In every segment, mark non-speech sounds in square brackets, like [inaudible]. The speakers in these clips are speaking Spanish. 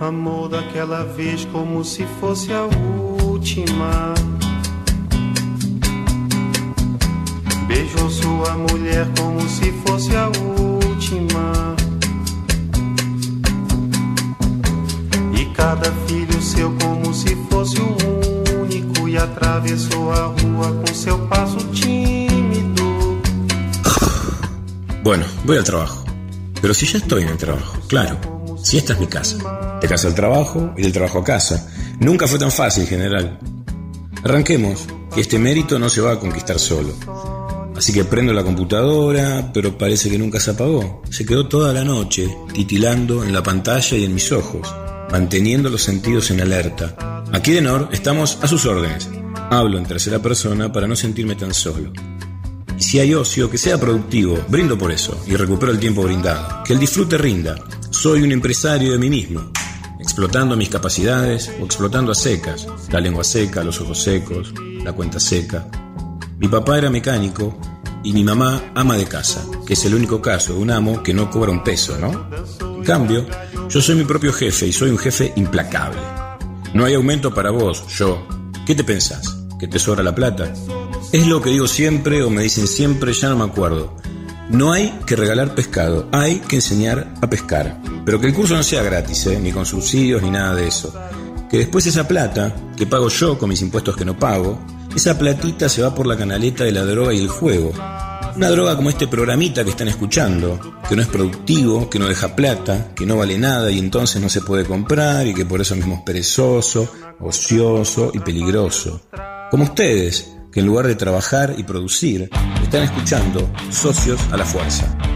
Amou daquela vez como se fosse a última. Beijou sua mulher como se fosse a última. E cada filho seu como se fosse o único. E atravessou a rua com seu passo tímido. Bueno, voy al trabajo. Pero si ya estoy en el trabajo, claro. Si esta es mi casa. De casa al trabajo y del trabajo a casa. Nunca fue tan fácil, general. Arranquemos, que este mérito no se va a conquistar solo. Así que prendo la computadora, pero parece que nunca se apagó. Se quedó toda la noche titilando en la pantalla y en mis ojos, manteniendo los sentidos en alerta. Aquí de Nor estamos a sus órdenes. Hablo en tercera persona para no sentirme tan solo. Y si hay ocio, que sea productivo, brindo por eso y recupero el tiempo brindado. Que el disfrute rinda. Soy un empresario de mí mismo, explotando mis capacidades o explotando a secas, la lengua seca, los ojos secos, la cuenta seca. Mi papá era mecánico y mi mamá ama de casa, que es el único caso de un amo que no cobra un peso, ¿no? En cambio, yo soy mi propio jefe y soy un jefe implacable. No hay aumento para vos, yo. ¿Qué te pensás? ¿Que te sobra la plata? Es lo que digo siempre o me dicen siempre, ya no me acuerdo. No hay que regalar pescado, hay que enseñar a pescar. Pero que el curso no sea gratis, ¿eh? ni con subsidios ni nada de eso. Que después esa plata, que pago yo con mis impuestos que no pago, esa platita se va por la canaleta de la droga y el juego. Una droga como este programita que están escuchando, que no es productivo, que no deja plata, que no vale nada y entonces no se puede comprar y que por eso mismo es perezoso, ocioso y peligroso. Como ustedes, que en lugar de trabajar y producir, están escuchando Socios a la Fuerza.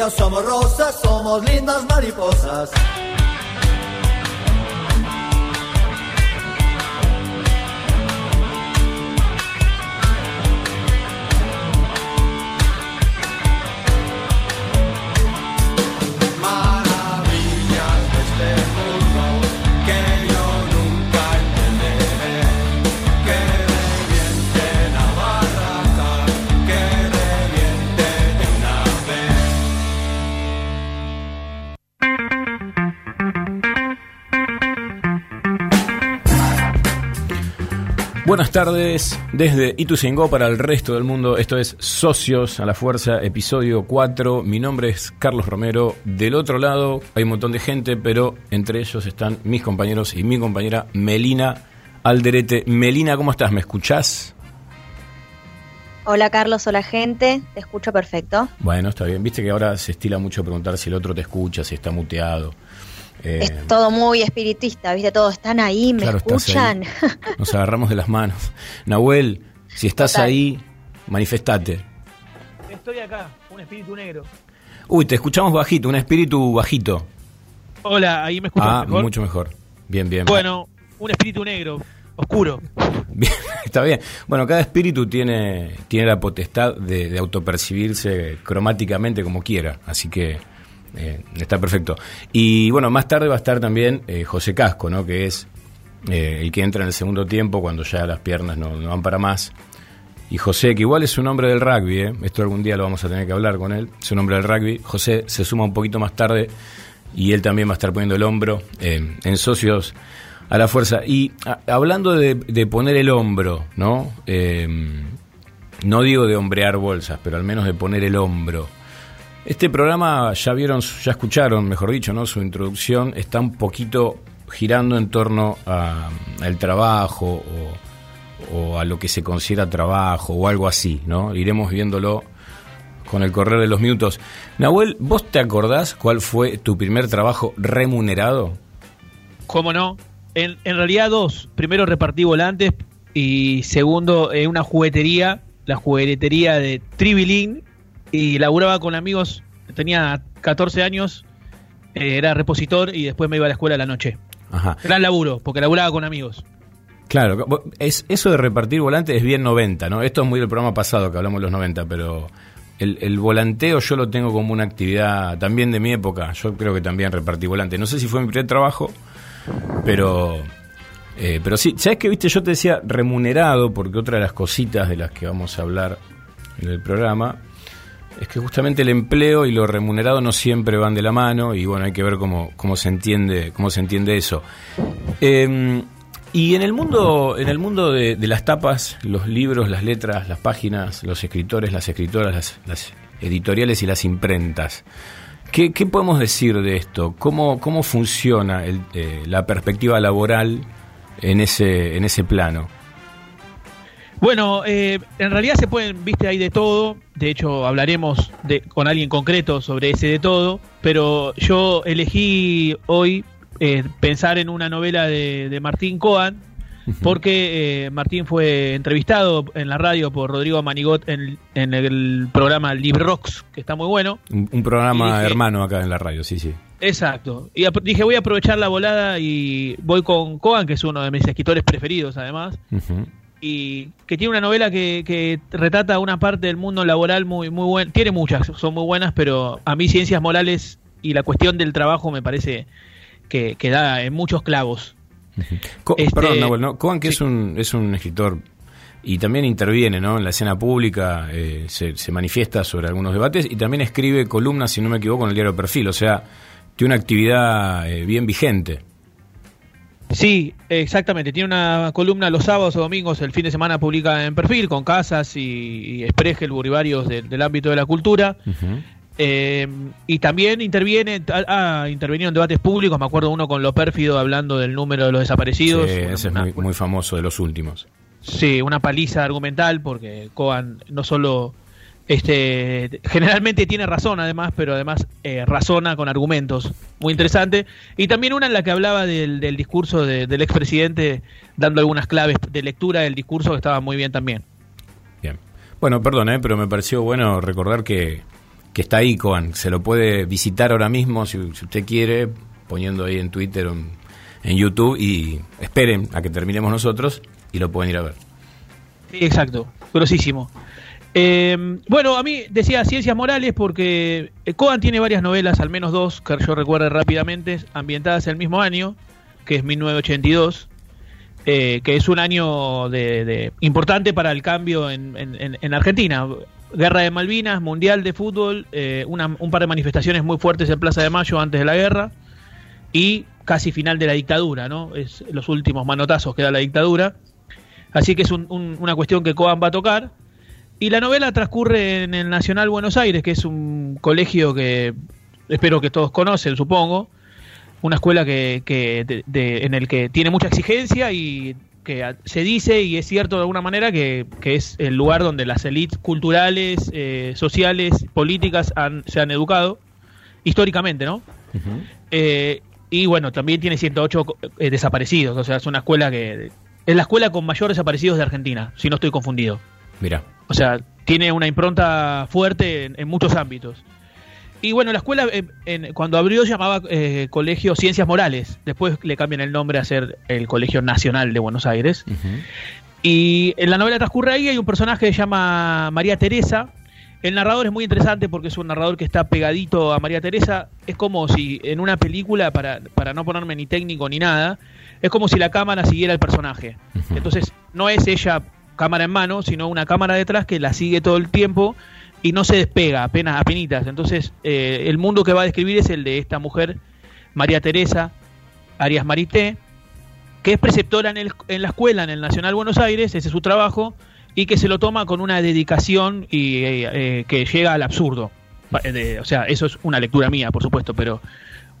Somos lirios, somos rosas, Buenas tardes desde Ituzaingó para el resto del mundo. Esto es Socios a la Fuerza, episodio 4. Mi nombre es Carlos Romero. Del otro lado hay un montón de gente, pero entre ellos están mis compañeros y mi compañera Melina Alderete. Melina, ¿cómo estás? ¿Me escuchás? Hola Carlos, hola gente, te escucho perfecto. Bueno, está bien. Viste que ahora se estila mucho preguntar si el otro te escucha, si está muteado. Eh, Es todo muy espiritista, ¿viste? Todos están ahí, me Claro, escuchan. [laughs] nos agarramos de las manos. Nahuel, si estás Total. ahí, manifestate. Estoy acá, un espíritu negro. Uy, te escuchamos bajito, un espíritu bajito. Hola, ahí me escuchas Ah, mejor. mucho mejor. Bien, bien. Bueno, un espíritu negro, oscuro. [laughs] Bien, está bien. Bueno, cada espíritu tiene, tiene la potestad de, de autopercibirse cromáticamente como quiera, así que eh, está perfecto. Y bueno, más tarde va a estar también eh, José Casco, ¿no? que es eh, el que entra en el segundo tiempo cuando ya las piernas no, no van para más. Y José, que igual es un hombre del rugby, esto algún día lo vamos a tener que hablar con él, es un hombre del rugby. José se suma un poquito más tarde y él también va a estar poniendo el hombro en socios a la fuerza. Y hablando de, poner el hombro, ¿no? No digo de hombrear bolsas, pero al menos de poner el hombro. Este programa ya vieron, ya escucharon, mejor dicho, ¿no? Su introducción está un poquito girando en torno al trabajo o, o a lo que se considera trabajo o algo así, ¿no? Iremos viéndolo con el correr de los minutos. Nahuel, ¿vos te acordás cuál fue tu primer trabajo remunerado? ¿Cómo no? En, en realidad dos. Primero repartí volantes y segundo en una juguetería, la juguetería de Tribilín y laburaba con amigos. Tenía 14 años, eh, era repositor y después me iba a la escuela a la noche. Ajá. Gran laburo, porque laburaba con amigos. Claro, es, eso de repartir volantes es bien 90, ¿no? Esto es muy del programa pasado que hablamos de los 90, pero el, el volanteo yo lo tengo como una actividad también de mi época. Yo creo que también repartí volantes. No sé si fue mi primer trabajo, pero eh, pero sí, ¿sabes qué? Viste, yo te decía remunerado, porque otra de las cositas de las que vamos a hablar en el programa es que justamente el empleo y lo remunerado no siempre van de la mano y bueno, hay que ver cómo, cómo se entiende, cómo se entiende eso. Eh, y en el mundo, en el mundo de, de las tapas, los libros, las letras, las páginas, los escritores, las escritoras, las, las editoriales y las imprentas, ¿qué, qué podemos decir de esto? ¿Cómo, cómo funciona el, eh, la perspectiva laboral en ese, en ese plano? Bueno, eh, en realidad se pueden, viste, hay de todo. De hecho, hablaremos de, con alguien concreto sobre ese de todo. Pero yo elegí hoy eh, pensar en una novela de, de Martín Coan, porque eh, Martín fue entrevistado en la radio por Rodrigo Manigot en, en el programa Libre Rocks, que está muy bueno. Un, un programa dije- hermano acá en la radio, sí, sí. Exacto. Y dije, voy a aprovechar la volada y voy con Coan, que es uno de mis escritores preferidos, además. Y que tiene una novela que, que retrata una parte del mundo laboral muy muy buena. Tiene muchas, son muy buenas, pero a mí ciencias morales y la cuestión del trabajo me parece que, que da en muchos clavos. Co- Este- Perdón, Nahuel, ¿no? Coan, que sí. es, un, es un escritor y también interviene ¿no? en la escena pública, eh, se, se manifiesta sobre algunos debates y también escribe columnas, si no me equivoco, en el diario Perfil. O sea, tiene una actividad eh, bien vigente. Sí, exactamente. Tiene una columna los sábados o domingos, el fin de semana publica en perfil con Casas y, y Spregelburg y varios de- del ámbito de la cultura. Eh, y también interviene, ha, ha intervenido en debates públicos, me acuerdo uno con Lo Pérfido hablando del número de los desaparecidos. Sí, Una- ese es una- muy, muy famoso de los últimos. Sí, una paliza argumental porque Coan no solo este generalmente tiene razón además, pero además eh, razona con argumentos. Muy interesante. Y también una en la que hablaba del, del discurso de- del expresidente dando algunas claves de lectura del discurso que estaba muy bien también. Bien. Bueno, perdón, eh, pero me pareció bueno recordar que, que está ahí, Coan. Se lo puede visitar ahora mismo si, si usted quiere, poniendo ahí en Twitter o en, en YouTube y esperen a que terminemos nosotros y lo pueden ir a ver. Sí, exacto, grosísimo. Eh, bueno, a mí decía ciencias morales porque eh, Coan tiene varias novelas, al menos dos, que yo recuerdo rápidamente, ambientadas el mismo año, que es 1982, eh, que es un año de, importante para el cambio en, en- en- en Argentina. Guerra de Malvinas, Mundial de Fútbol, eh, una- un par de manifestaciones muy fuertes en Plaza de Mayo antes de la guerra y casi final de la dictadura, ¿no? Es los últimos manotazos que da la dictadura. Así que es un- una cuestión que Coan va a tocar. Y la novela transcurre en el Nacional Buenos Aires, que es un colegio que espero que todos conocen, supongo. Una escuela que, que de- de- en el que tiene mucha exigencia y que se dice, y es cierto de alguna manera, que, que es el lugar donde las élites culturales, eh, sociales, políticas han- se han educado, históricamente, ¿no? Eh, y bueno, también tiene 108 co- eh, desaparecidos, o sea, es una escuela que... Es la escuela con mayor desaparecidos de Argentina, si no estoy confundido. Mira. O sea, tiene una impronta fuerte en, en muchos ámbitos. Y bueno, la escuela eh, en- cuando abrió llamaba eh, Colegio Ciencias Morales. Después le cambian el nombre a ser el Colegio Nacional de Buenos Aires. Y en la novela transcurre ahí, hay un personaje que se llama María Teresa. El narrador es muy interesante porque es un narrador que está pegadito a María Teresa. Es como si en una película, para, para no ponerme ni técnico ni nada, es como si la cámara siguiera el personaje. Entonces, no es ella cámara en mano, sino una cámara detrás que la sigue todo el tiempo y no se despega, apenas, apenitas. Entonces, eh, el mundo que va a describir es el de esta mujer, María Teresa Arias Marité, que es preceptora en, el- en la escuela, en el Nacional Buenos Aires, ese es su trabajo, y que se lo toma con una dedicación y eh, eh, que llega al absurdo. o sea, eso es una lectura mía, por supuesto, pero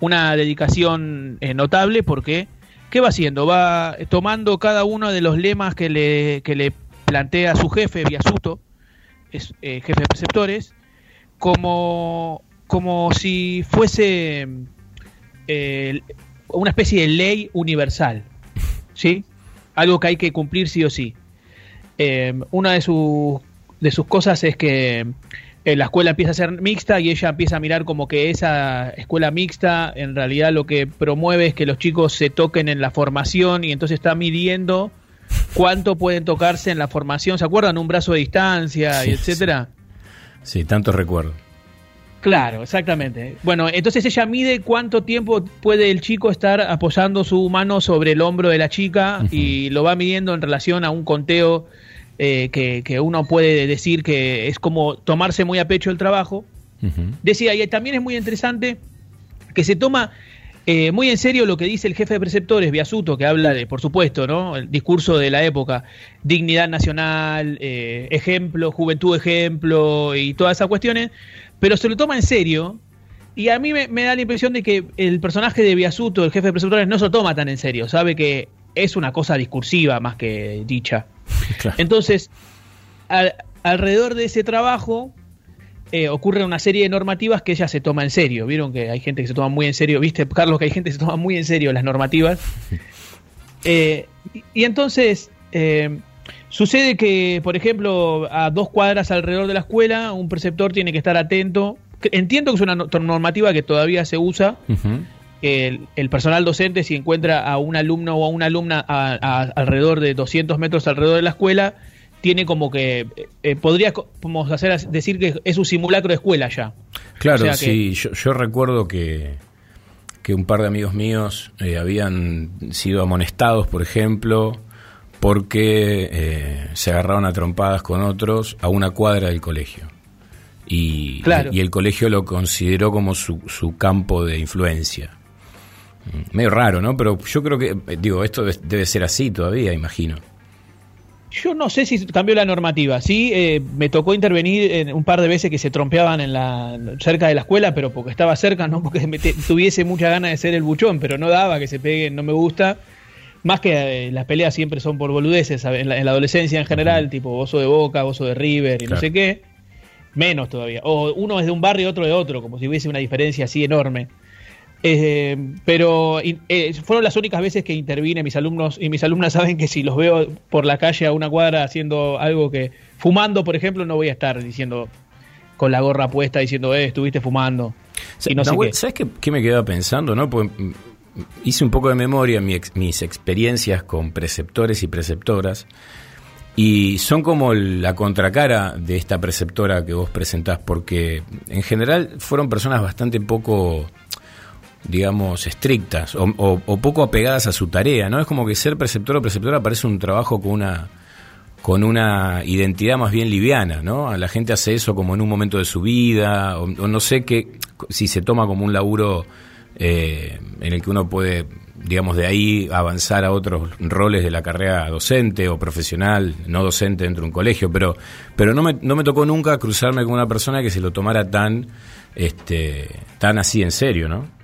una dedicación notable porque, ¿qué va haciendo? Va tomando cada uno de los lemas que le, que le plantea su jefe, Biasuto, es, eh, jefe de preceptores, como, como si fuese eh, una especie de ley universal, ¿sí? Algo que hay que cumplir sí o sí. una de sus, de sus cosas es que eh, la escuela empieza a ser mixta y ella empieza a mirar como que esa escuela mixta en realidad lo que promueve es que los chicos se toquen en la formación y entonces está midiendo cuánto pueden tocarse en la formación. ¿Se acuerdan? Un brazo de distancia y etcétera. Sí. tanto recuerdo. Claro, exactamente. Bueno, entonces ella mide cuánto tiempo puede el chico estar apoyando su mano sobre el hombro de la chica y lo va midiendo en relación a un conteo eh, que, uno puede decir que es como tomarse muy a pecho el trabajo. Decía, y también es muy interesante que se toma eh, muy en serio lo que dice el jefe de preceptores, Biasuto, que habla de, por supuesto, ¿no? El discurso de la época, dignidad nacional, eh, ejemplo, juventud ejemplo y todas esas cuestiones, pero se lo toma en serio. Y a mí me, me da la impresión de que el personaje de Biasuto, el jefe de preceptores, no se lo toma tan en serio, sabe que es una cosa discursiva más que dicha. [laughs] Entonces, alrededor de ese trabajo eh, ocurre una serie de normativas que ella se toma en serio. Vieron que hay gente que se toma muy en serio, viste, Carlos, que hay gente que se toma muy en serio las normativas. [laughs] Eh, y, entonces, eh, sucede que, por ejemplo, a dos cuadras alrededor de la escuela, un preceptor tiene que estar atento. Entiendo que es una normativa que todavía se usa el, personal docente, si encuentra a un alumno o a una alumna a, alrededor de 200 metros alrededor de la escuela, tiene como que eh, podría hacer decir que es un simulacro de escuela ya. Claro, sí, yo, recuerdo que, que un par de amigos míos eh, habían sido amonestados, por ejemplo, porque eh, se agarraron a trompadas con otros a una cuadra del colegio. Y, y el colegio lo consideró como su, su campo de influencia. Medio raro, ¿no? Pero yo creo que, eh, digo, esto debe ser así todavía, imagino. Yo no sé si cambió la normativa. Sí, eh, me tocó intervenir en un par de veces que se trompeaban en la, cerca de la escuela, pero porque estaba cerca, no porque tuviese mucha ganas de ser el buchón, pero no daba que se peguen, no me gusta. Más que eh, las peleas siempre son por boludeces, en la, adolescencia en general, tipo oso de Boca, oso de River y no sé qué. Menos todavía. O uno es de un barrio y otro de otro, como si hubiese una diferencia así enorme. Eh, pero eh, fueron las únicas veces que intervine mis alumnos y mis alumnas [laughs] saben que si los veo por la calle a una cuadra haciendo algo que fumando por ejemplo no voy a estar diciendo con la gorra puesta diciendo eh, estuviste fumando no sabes qué, me quedaba pensando no pues, hice un poco de memoria mis experiencias con preceptores y preceptoras y son como la contracara de esta preceptora que vos presentás porque en general fueron personas bastante poco digamos, estrictas o, poco apegadas a su tarea, ¿no? Es como que ser preceptor o preceptora parece un trabajo con una con una identidad más bien liviana, ¿no? La gente hace eso como en un momento de su vida, o, no sé qué, si se toma como un laburo eh, en el que uno puede, digamos, de ahí avanzar a otros roles de la carrera docente o profesional, no docente dentro de un colegio, pero, pero no, me, no me tocó nunca cruzarme con una persona que se lo tomara tan, este, tan así en serio, ¿no?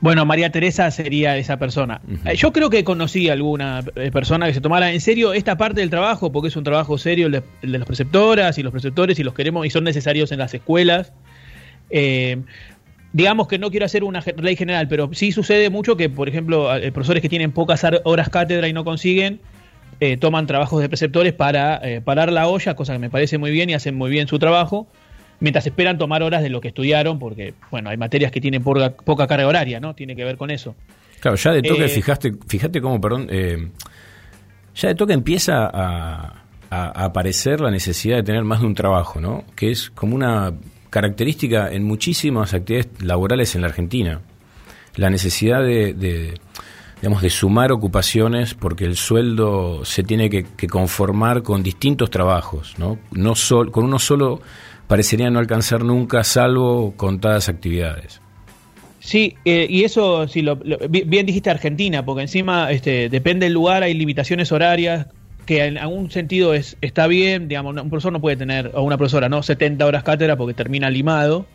Bueno, María Teresa sería esa persona. Eh, yo creo que conocí a alguna eh, persona que se tomara en serio esta parte del trabajo, porque es un trabajo serio el de, las preceptoras y los preceptores y los queremos y son necesarios en las escuelas. Eh, digamos que no quiero hacer una ley general, pero sí sucede mucho que, por ejemplo, profesores que tienen pocas horas cátedra y no consiguen, toman trabajos de preceptores para parar la olla, cosa que me parece muy bien y hacen muy bien su trabajo mientras esperan tomar horas de lo que estudiaron, porque, bueno, hay materias que tienen poca, carga horaria, ¿no? Tiene que ver con eso. Claro, ya de toque, eh, fíjate, fíjate cómo, perdón, eh, ya de toque empieza a, aparecer la necesidad de tener más de un trabajo, ¿no? Que es como una característica en muchísimas actividades laborales en la Argentina. La necesidad de, digamos, de sumar ocupaciones porque el sueldo se tiene que, conformar con distintos trabajos, ¿no? no sol, con uno solo parecería no alcanzar nunca, salvo contadas actividades. Sí, eh, y eso, sí, lo, bien dijiste Argentina, porque encima este, depende del lugar, hay limitaciones horarias, que en algún sentido es, está bien, digamos, un profesor no puede tener, o una profesora, ¿no? 70 horas cátedra porque termina limado,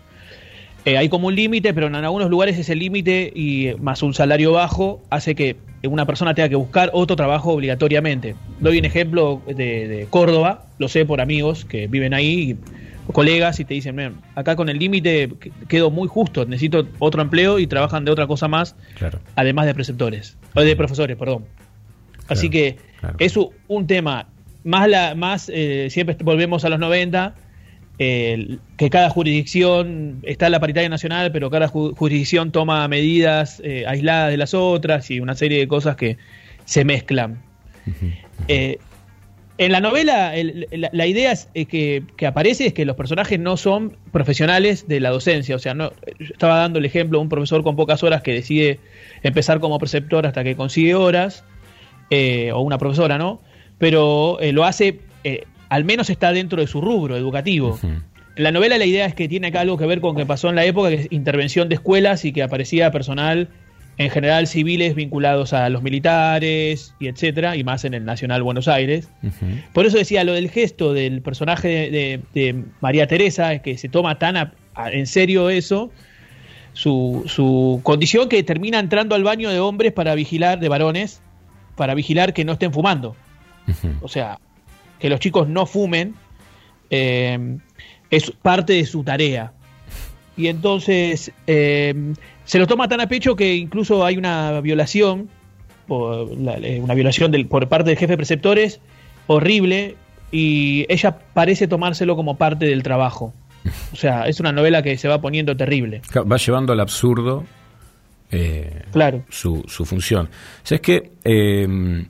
eh, hay como un límite, pero en algunos lugares ese límite y eh, más un salario bajo hace que una persona tenga que buscar otro trabajo obligatoriamente. Doy un ejemplo de, de Córdoba, lo sé por amigos que viven ahí, colegas, y te dicen, "Mira, acá con el límite que- quedo muy justo, necesito otro empleo y trabajan de otra cosa más, Claro. además de preceptores, o de profesores, perdón. Así que claro. es un tema, más, la, más eh, siempre volvemos a los 90, eh, que cada jurisdicción está en la paritaria nacional, pero cada ju- jurisdicción toma medidas eh, aisladas de las otras y una serie de cosas que se mezclan. En la novela, el- la, la idea es, eh, que, que aparece es que los personajes no son profesionales de la docencia. O sea, no, yo estaba dando el ejemplo de un profesor con pocas horas que decide empezar como preceptor hasta que consigue horas, eh, o una profesora, ¿no? Pero eh, lo hace, eh, al menos está dentro de su rubro educativo. En la novela la idea es que tiene acá algo que ver con que pasó en la época, que es intervención de escuelas y que aparecía personal, en general civiles vinculados a los militares y etcétera, y más en el Nacional Buenos Aires. Por eso decía lo del gesto del personaje de, de- de María Teresa, es que se toma tan a- a- en serio eso, su, su condición que termina entrando al baño de hombres para vigilar, de varones, para vigilar que no estén fumando. O sea, que los chicos no fumen eh, es parte de su tarea. Y entonces eh, se lo toma tan a pecho que incluso hay una violación, por la- eh, una violación del, por parte del jefe de preceptores, horrible, y ella parece tomárselo como parte del trabajo. O sea, es una novela que se va poniendo terrible. Va llevando al absurdo eh, Claro. su, su función. O sea, es que eh,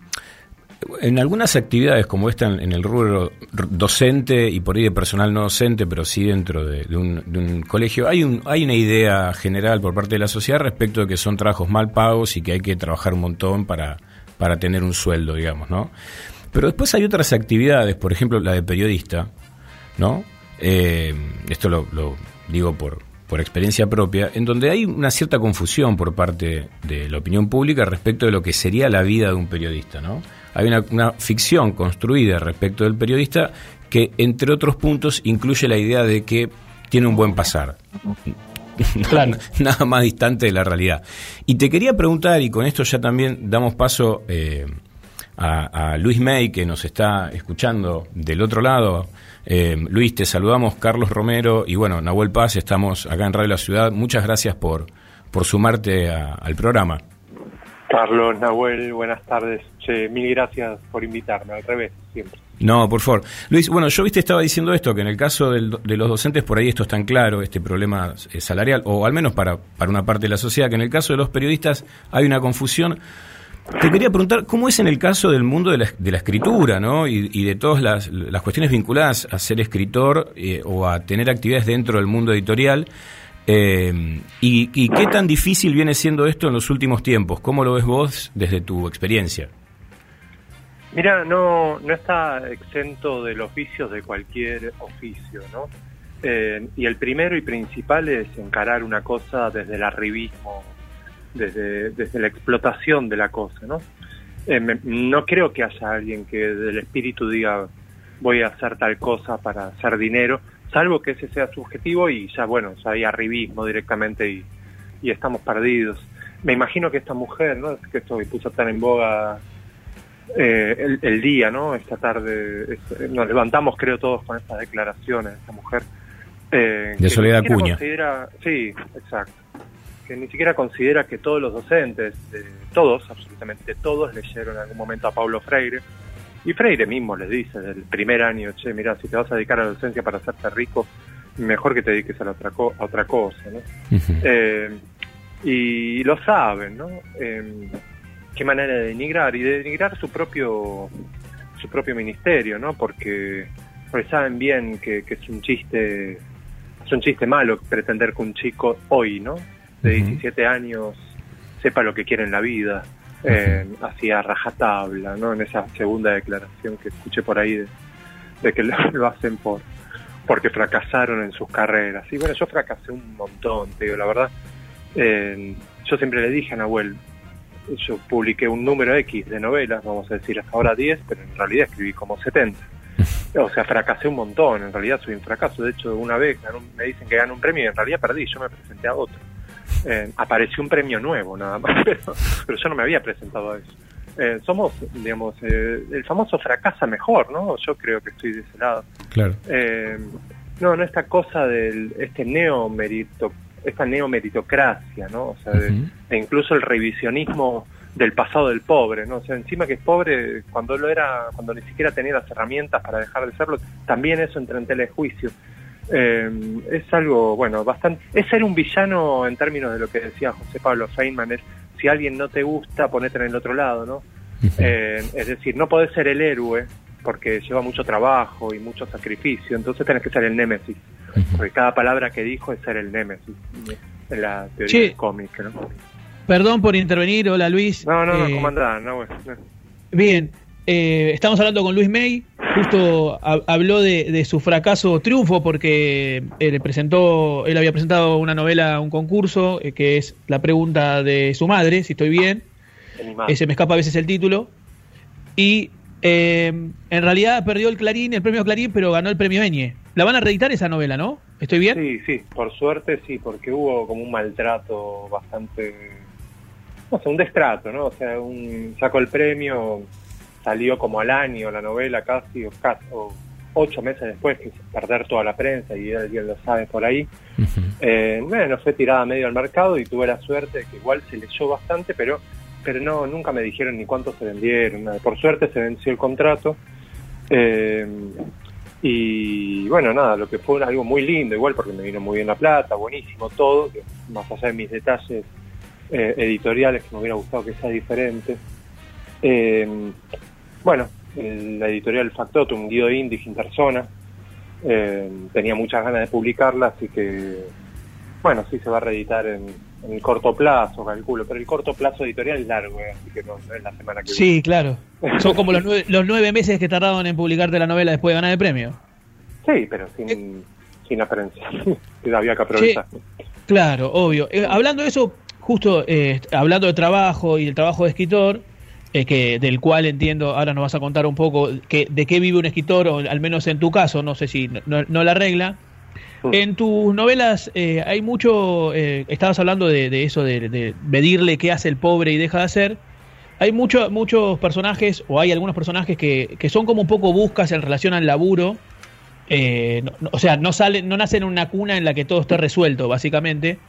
en algunas actividades como esta en, el rubro docente y por ahí de personal no docente, pero sí dentro de, un, de un colegio, hay, un, hay una idea general por parte de la sociedad respecto de que son trabajos mal pagos y que hay que trabajar un montón para, tener un sueldo, digamos, ¿no? Pero después hay otras actividades, por ejemplo la de periodista, ¿no? Eh, esto lo, digo por experiencia propia, en donde hay una cierta confusión por parte de la opinión pública respecto de lo que sería la vida de un periodista, ¿no? Hay una, una ficción construida respecto del periodista que, entre otros puntos, incluye la idea de que tiene un buen pasar. [laughs] Claro. Nada más distante de la realidad. Y te quería preguntar, y con esto ya también damos paso eh, a, a Luis May, que nos está escuchando del otro lado. Eh, Luis, te saludamos, Carlos Romero y bueno, Nahuel Paz, estamos acá en Radio La Ciudad. Muchas gracias por, por sumarte a- al programa. Carlos, Nahuel, buenas tardes. Che, mil gracias por invitarme, al revés, siempre. No, por favor. Luis, bueno, yo viste estaba diciendo esto, que en el caso de los docentes por ahí esto es tan claro, este problema eh, salarial, o al menos para, para una parte de la sociedad, que en el caso de los periodistas hay una confusión. Te quería preguntar, ¿cómo es en el caso del mundo de la, de la escritura, ¿no? Y, y de todas las, las cuestiones vinculadas a ser escritor eh, o a tener actividades dentro del mundo editorial? Eh, y, ¿Y qué tan difícil viene siendo esto en los últimos tiempos? ¿Cómo lo ves vos desde tu experiencia? Mira, no, no está exento de los vicios de cualquier oficio, ¿no? Eh, y el primero y principal es encarar una cosa desde el arribismo, desde, desde la explotación de la cosa, ¿no? Eh, me- no creo que haya alguien que del espíritu diga voy a hacer tal cosa para hacer dinero, salvo que ese sea su objetivo y ya, bueno, ya hay arribismo directamente y, y estamos perdidos. Me imagino que esta mujer, ¿no? Que esto que puso tan en boga eh, el, el día, ¿no? Esta tarde es- nos levantamos, creo, todos con estas declaraciones de esta mujer. eh, De Soledad considera- sí, exacto. Que ni siquiera considera que todos los docentes, de, todos, absolutamente todos, leyeron en algún momento a Pablo Freire. Y Freire mismo les dice del primer año, che, mira, si te vas a dedicar a la docencia para hacerte rico, mejor que te dediques a, la otra, co- a otra cosa, ¿no? Eh, y lo saben, ¿no? Eh, qué manera de denigrar y de denigrar su propio su propio ministerio, ¿no? Porque, porque saben bien que, que es un chiste es un chiste malo pretender que un chico hoy, ¿no? De Ujú. 17 años sepa lo que quiere en la vida, eh, hacia rajatabla, ¿no? En esa segunda declaración que escuché por ahí de, de que [laughs] lo, lo hacen por porque fracasaron en sus carreras. Y bueno, yo fracasé un montón, te digo, la verdad. Eh, yo siempre le dije a Nahuel, yo publiqué un número X de novelas, vamos a decir hasta ahora 10, pero en realidad escribí como 70. [laughs] O sea, fracasé un montón, en realidad soy un fracaso. De hecho, una vez me dicen que gano un premio y en realidad perdí, yo me presenté a otro. Eh, apareció un premio nuevo nada más, [laughs] pero, pero yo no me había presentado a eso. Eh, somos, digamos, eh, el famoso fracasa mejor, ¿no? Yo creo que estoy de ese lado. Claro. Eh, no, no esta cosa del este neomerito, esta neomeritocracia, ¿no? O sea, de- incluso el revisionismo del pasado del pobre, ¿no? O sea, encima que es pobre cuando lo era, cuando ni siquiera tenía las herramientas para dejar de serlo, también eso entra en de juicio. Eh, es algo, bueno, bastante... Es ser un villano en términos de lo que decía José Pablo Feynman, es si alguien no te gusta, ponete en el otro lado, ¿no? Eh, es decir, no podés ser el héroe porque lleva mucho trabajo y mucho sacrificio, entonces tenés que ser el némesis, porque cada palabra que dijo es ser el némesis en la teoría Che. del cómic, ¿no? Perdón por intervenir, hola Luis. No, no, no, Eh, ¿cómo andás? No, bueno, no. Bien, eh, estamos hablando con Luis May, justo ha- habló de, de su fracaso triunfo porque eh, le presentó, él había presentado una novela a un concurso eh, que es La pregunta de su madre, si estoy bien. Eh, se me escapa a veces el título, y eh, en realidad perdió el Clarín, el premio Clarín, pero ganó el premio Eñe. La van a reeditar esa novela, ¿no? ¿Estoy bien? Sí, sí, por suerte sí, porque hubo como un maltrato bastante, no sé, un destrato, ¿no? O sea, un, sacó el premio, salió como al año la novela casi, o, casi, o ocho meses después que perder toda la prensa y alguien lo sabe por ahí. Eh, bueno, fue tirada medio al mercado y tuve la suerte de que igual se leyó bastante, pero pero no nunca me dijeron ni cuánto se vendieron. Por suerte se venció el contrato. Eh, y bueno, nada, lo que fue algo muy lindo, igual porque me vino muy bien la plata, buenísimo todo, más allá de mis detalles eh, editoriales que me hubiera gustado que sea diferente. Eh, bueno, el- la editorial Factotum, Guido Indie, Intersona, eh, tenía muchas ganas de publicarla, así que, bueno, sí se va a reeditar en, en el corto plazo, calculo, pero el corto plazo editorial es largo, eh, así que no, no es la semana que Sí, claro. [laughs] Son como los nueve, los nueve meses que tardaron en publicarte la novela después de ganar el premio. viene. Sí, pero sin, sin apariencia, [laughs] que había que aprovechar. Claro, obvio. Eh, hablando de eso, justo eh, hablando de trabajo y del trabajo de escritor, eh, que del cual entiendo, ahora nos vas a contar un poco que, de qué vive un escritor, o al menos en tu caso, no sé si no, no la regla. Mm. En tus novelas eh, hay mucho, eh, estabas hablando de, de eso, de, de medirle qué hace el pobre y deja de hacer. Hay mucho, muchos personajes, o hay algunos personajes que, que son como un poco buscas en relación al laburo. Eh, no- no- o sea, no salen, no nacen en una cuna en la que todo esté resuelto, básicamente.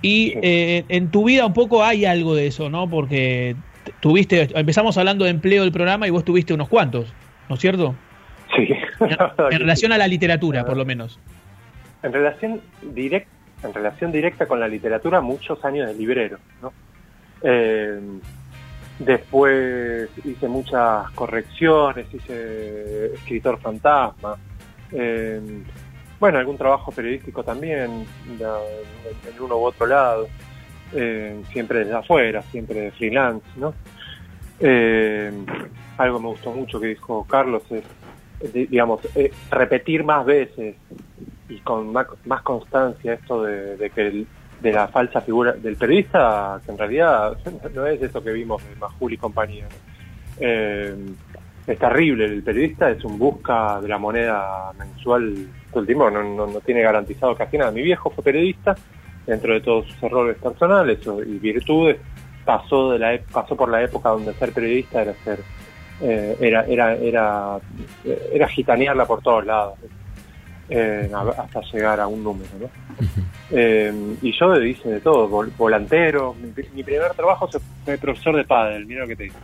Y eh, en tu vida un poco hay algo de eso, ¿no? Porque tuviste, empezamos hablando de empleo del programa y vos tuviste unos cuantos, ¿no es cierto? Sí. En, en relación a la literatura, por lo menos. En relación directa, en relación directa con la literatura, muchos años de librero, ¿no? Eh, después hice muchas correcciones, hice escritor fantasma. Eh, bueno, algún trabajo periodístico también, en uno u otro lado. Eh, siempre desde afuera, siempre de freelance, ¿no? Eh, algo me gustó mucho que dijo Carlos es, es, di- digamos, eh, repetir más veces y con más, más constancia esto de, que de la falsa figura del periodista, que en realidad [laughs] no es eso que vimos de Majul y compañía. Eh, es terrible, el periodista es un busca de la moneda mensual todo el tiempo, no, no, no tiene garantizado casi nada. Mi viejo fue periodista, dentro de todos sus errores personales y virtudes, pasó de la pasó por la época donde ser periodista era ser eh, era era era era gitanearla por todos lados eh, hasta llegar a un número ¿no? Eh, y yo hice de todo vol- volantero mi, mi primer trabajo fue profesor de pádel mira lo que te digo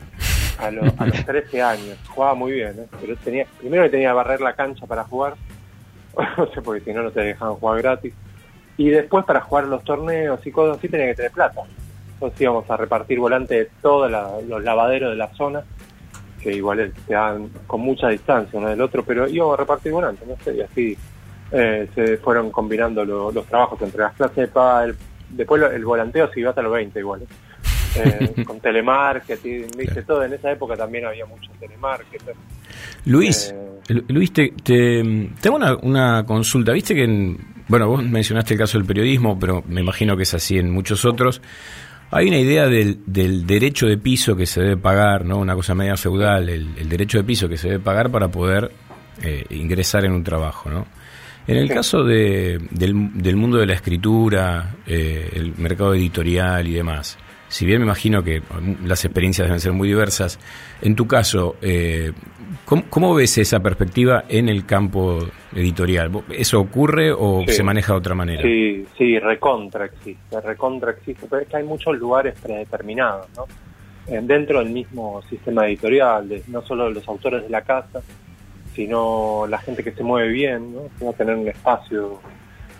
a, lo- a los 13 años jugaba muy bien ¿eh? pero tenía primero que tenía que barrer la cancha para jugar [laughs] porque si no no te dejaban jugar gratis y después para jugar los torneos y cosas así tenía que tener plata entonces íbamos a repartir volantes de todos la- los lavaderos de la zona que igual te dan con mucha distancia uno del otro, pero íbamos a repartir volantes, no sé, y así eh, se fueron combinando lo- los trabajos entre las clases de pádel, después lo- el volanteo siguió hasta los 20 igual, ¿eh? Eh, [laughs] con telemarketing, viste, todo, en esa época también había mucho telemarketing. Luis, Eh, Lu- Luis, te, te- tengo una, una consulta. Viste que, en- bueno, vos mencionaste el caso del periodismo, pero me imagino que es así en muchos otros. Hay una idea del, del derecho de piso que se debe pagar, ¿no? Una cosa media feudal, el, el derecho de piso que se debe pagar para poder eh, ingresar en un trabajo, ¿no? En el caso de, del, del, mundo de la escritura, eh, el mercado editorial y demás, si bien me imagino que las experiencias deben ser muy diversas, en tu caso, eh, ¿cómo, ves esa perspectiva en el campo editorial? ¿Eso ocurre o se maneja de otra manera? Sí, sí, recontra existe, recontra existe, pero es que hay muchos lugares predeterminados, ¿no? dentro del mismo sistema editorial, no solo los autores de la casa, sino la gente que se mueve bien, ¿no? Va a tener un espacio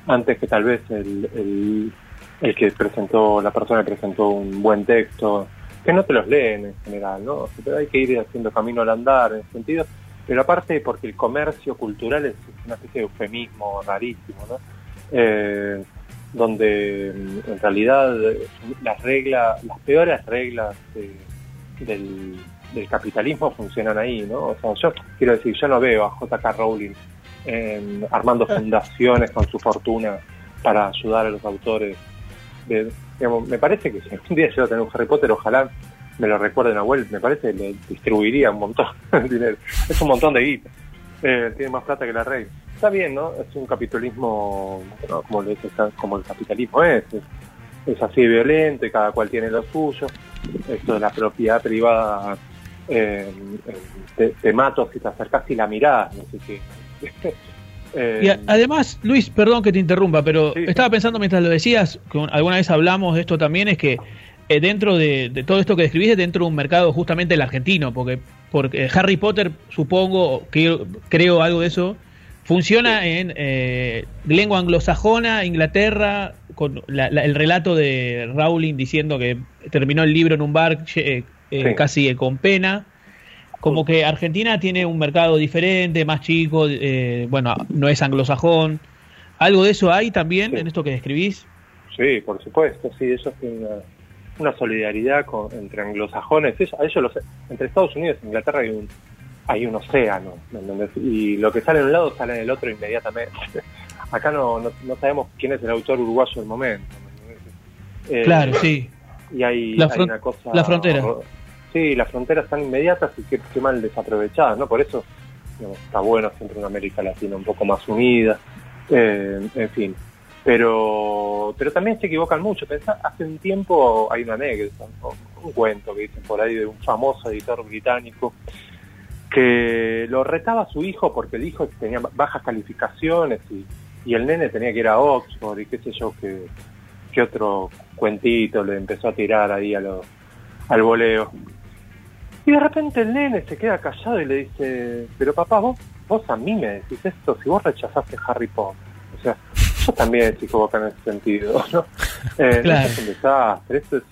antes que tal vez el, el, que presentó, la persona que presentó un buen texto, que no te los leen en general, ¿no? Pero hay que ir haciendo camino al andar en ese sentido, pero aparte porque el comercio cultural es una especie de eufemismo rarísimo, ¿no? Eh, donde mm, en realidad las reglas, las peores reglas del del capitalismo funcionan ahí, ¿no? O sea, yo quiero decir, yo no veo a J.K. Rowling armando [laughs] fundaciones con su fortuna para ayudar a los autores. Me parece que si un día yo a tener un Harry Potter, ojalá me lo recuerden a Well, me parece que le distribuiría un montón [laughs] de dinero. Es un montón de guita. Eh, tiene más plata que la rey. Está bien, ¿no? Es un capitalismo, como, le como el capitalismo es, es, así violento y cada cual tiene lo suyo. Esto de la propiedad privada eh, te, mato si te acercas y la mirás, no sé [laughs] y además, Luis, perdón que te interrumpa, pero estaba pensando mientras lo decías, que alguna vez hablamos de esto también, es que eh, dentro de, todo esto que describiste, dentro de un mercado justamente el argentino, porque, porque Harry Potter, supongo, que creo algo de eso, funciona en eh, lengua anglosajona, Inglaterra, con el relato de Rowling diciendo que terminó el libro en un bar eh, eh, casi con pena. Como que Argentina tiene un mercado diferente, más chico, eh, bueno, no es anglosajón. ¿Algo de eso hay también en esto que describís? Sí, por supuesto, sí, eso es una, solidaridad entre anglosajones. Eso, ellos entre Estados Unidos e Inglaterra hay un, hay un océano, y lo que sale en un lado sale en el otro inmediatamente. [laughs] Acá no, no, sabemos quién es el autor uruguayo del momento. claro, sí. Y hay, la una cosa... La frontera sí, las fronteras están inmediatas y qué, mal desaprovechadas, ¿no? Por eso está bueno siempre una América Latina un poco más unida, eh, en fin. Pero, pero también se equivocan mucho. Pensá, hace un tiempo hay una anécdota, un, cuento que dicen por ahí de un famoso editor británico que lo retaba a su hijo porque el hijo tenía bajas calificaciones y, y el nene tenía que ir a Oxford y qué sé yo, que, que otro cuentito le empezó a tirar ahí a los, al voleo. Y de repente el nene se queda callado y le dice, pero papá, vos, vos a mí me decís esto, si vos rechazaste Harry Potter. O sea, yo también estoy equivocado en ese sentido, [laughs] ¿no? Eh, es un desastre, esto es,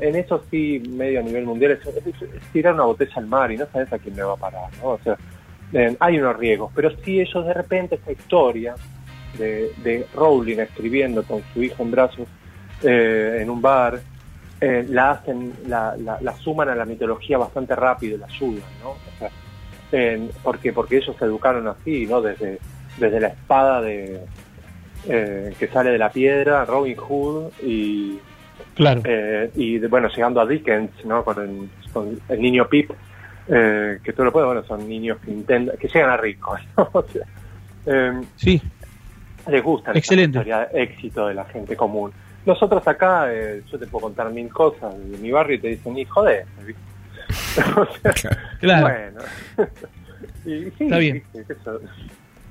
en eso sí, medio a nivel mundial, es, tirar una botella al mar y no sabes a quién le va a parar, ¿no? O sea, eh, hay unos riesgos, pero si ellos de repente esta historia de, de Rowling escribiendo con su hijo en brazos eh, en un bar, eh, la hacen, la, la, suman a la mitología bastante rápido, la ayudan, ¿no? O sea, porque, porque ellos se educaron así, ¿no? Desde, desde la espada de eh, que sale de la piedra, Robin Hood y claro eh, y bueno llegando a Dickens, ¿no? Con el, con el niño Pip, que tú lo puedes, bueno, son niños que intentan, que llegan a ricos, [laughs] ¿no? O sea, sí. Les gusta la historia de éxito de la gente común. Nosotros acá, eh, yo te puedo contar mil cosas de mi barrio y te dicen, hijo de... [laughs] claro. Bueno. [laughs] Está bien.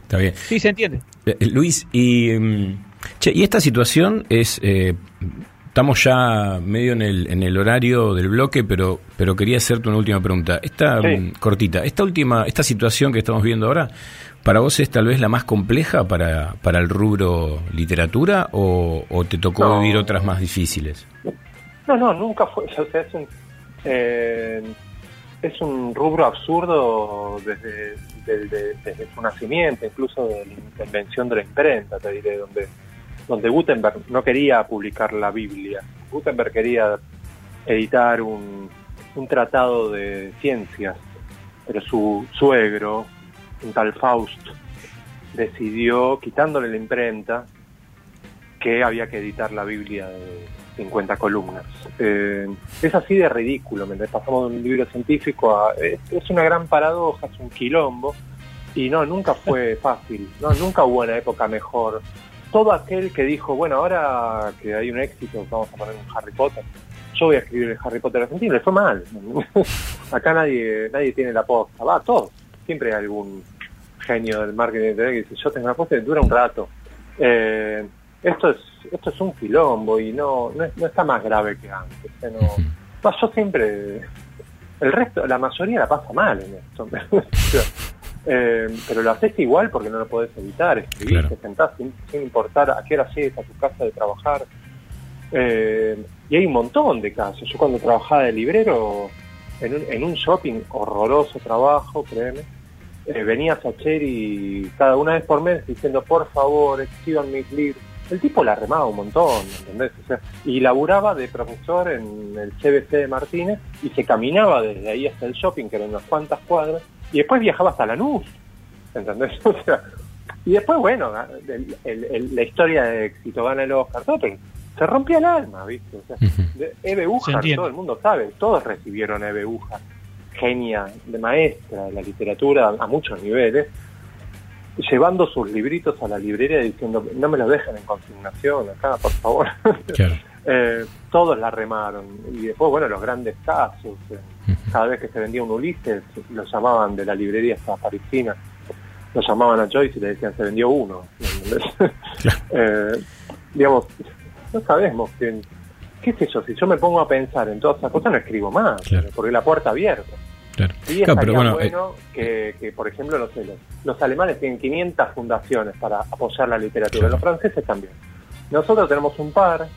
Está bien. Sí, se entiende. Eh, eh, Luis, y, mm, y esta situación es... estamos ya medio en el, en el horario del bloque, pero, pero quería hacerte una última pregunta. Esta mm, cortita, esta última, esta situación que estamos viendo ahora, ¿Para vos es tal vez la más compleja para, para el rubro literatura o, te tocó vivir otras más difíciles? No, no, nunca fue. O sea, es, un, eh, es un rubro absurdo desde, desde, su nacimiento, incluso de la invención de la imprenta, te diré, donde, donde Gutenberg no quería publicar la Biblia. Gutenberg quería editar un, un tratado de ciencias, pero su suegro, un tal Faust decidió, quitándole la imprenta, que había que editar la Biblia de 50 columnas. Eh, es así de ridículo, mientras pasamos de un libro científico a... Es, una gran paradoja, es un quilombo, Y no, nunca fue [laughs] fácil, no, nunca hubo una época mejor. Todo aquel que dijo, bueno, ahora que hay un éxito, vamos a poner un Harry Potter, yo voy a escribir el Harry Potter argentino, le fue mal. [laughs] Acá nadie nadie tiene la posta, va, todos. Siempre hay algún genio del marketing que dice, yo tengo posta y dura un rato. Eh, esto es esto es un quilombo y no, no, no está más grave que antes. ¿eh? No, no, yo siempre... El resto, la mayoría la pasa mal en esto. [laughs] Eh, pero lo haces igual porque no lo podés evitar. Escribís, Claro. te sentás sin, sin importar a qué hora llegues a tu casa de trabajar. Eh, y hay un montón de casos. Yo cuando trabajaba de librero en un, en un shopping, horroroso trabajo, créeme, eh, venía Sacheri cada una vez por mes diciendo, por favor, exhiban mis libros. El tipo la remaba un montón, ¿entendés? O sea, y laburaba de profesor en el CBC de Martínez y se caminaba desde ahí hasta el shopping, que eran unas cuantas cuadras, y después viajaba hasta Lanús, ¿entendés? [laughs] O sea, y después, bueno, el- el- el- la historia de éxito gana el Oscar, todo, pero se rompía el alma, ¿viste? O sea, Eve Ujar, entiende. todo el mundo sabe, todos recibieron a Eve Ujar, genia de maestra de la literatura a muchos niveles, llevando sus libritos a la librería diciendo, no me los dejen en consignación acá, por favor. [laughs] Claro. Eh, todos la remaron. Y después, bueno, los grandes casos. eh, cada vez que se vendía un Ulises, lo llamaban de la librería hasta parisina, lo llamaban a Joyce y le decían, se vendió uno. [laughs] Eh, digamos, no sabemos quién. ¿Qué sé yo? Si yo me pongo a pensar en todas esas cosas, no escribo más, Claro. porque la puerta abierta. Claro. Sí, Claro, pero bueno, eh, bueno que, que, por ejemplo, no sé, los, los alemanes tienen 500 fundaciones para apoyar la literatura, los franceses también. Nosotros tenemos un par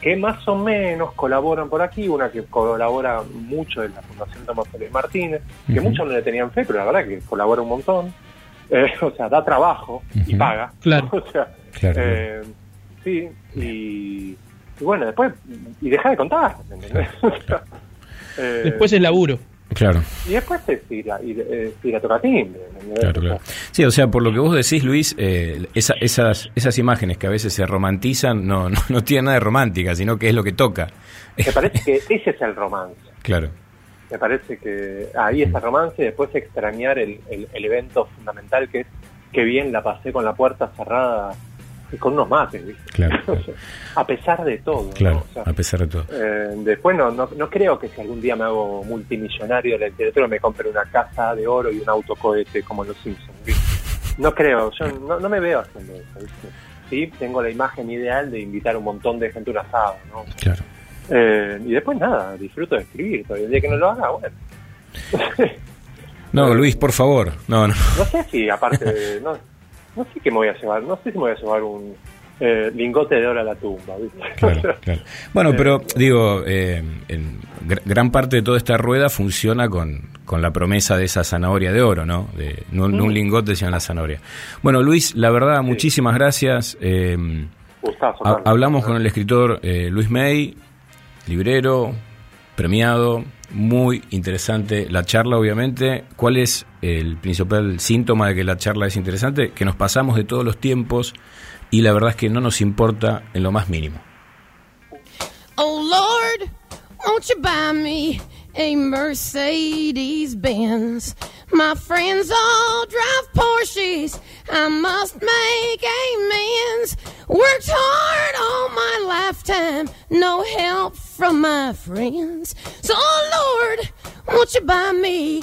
que más o menos colaboran por aquí, una que colabora mucho en la Fundación Tomás Félix Martínez, que muchos no le tenían fe, pero la verdad que colabora un montón. Eh, [laughs] o sea, da trabajo y paga. Claro. [laughs] O sea, Claro. eh, sí, y, y bueno, después, y deja de contar, eh, [laughs] Después el laburo. Claro. y después es ir a, ir, es ir a tocar. Claro, claro. Sí, o sea, por lo que vos decís, Luis, eh, esa- esas, esas imágenes que a veces se romantizan no, [laughs] no, no tienen nada de romántica, sino que es lo que toca. Me parece que ese es el romance. [laughs] Claro, Me parece que ahí está el romance y después extrañar el, el- el evento fundamental que es que bien la pasé con la puerta cerrada y con unos mates, ¿viste? Claro, [laughs] O sea, a pesar de todo. ¿no? claro, O sea, a pesar de todo. eh, después no, no, no creo que si algún día me hago multimillonario de la literatura me compre una casa de oro y un autocohete como los Simpsons. ¿viste? No creo, yo no, no me veo haciendo eso. ¿viste? Sí, tengo la imagen ideal de invitar un montón de gente a un asado, ¿no? Claro. Eh, y después nada, disfruto de escribir. Todavía el día que no lo haga, bueno. No, [laughs] Luis, por favor. No, no. no sé si aparte, no, no sé qué me voy a llevar. No sé si me voy a llevar un eh, lingote de oro a la tumba. ¿viste? [laughs] Claro, claro. Bueno, pero digo, eh, en gran parte de toda esta rueda funciona con, con la promesa de esa zanahoria de oro, ¿no? De, no, no un lingote, sino la zanahoria. Bueno, Luis, la verdad, muchísimas gracias. Eh, Gustazo, ha- Carlos. hablamos con el escritor eh, Luis May, librero, premiado, muy interesante la charla, obviamente. ¿Cuál es el principal síntoma de que la charla es interesante? Que nos pasamos de todos los tiempos y la verdad es que no nos importa en lo más mínimo. Oh Lord, won't you buy me a Mercedes Benz? My friends all drive Porsches. I must make amends. Worked hard all my lifetime, no help from my friends. So, oh Lord, won't you buy me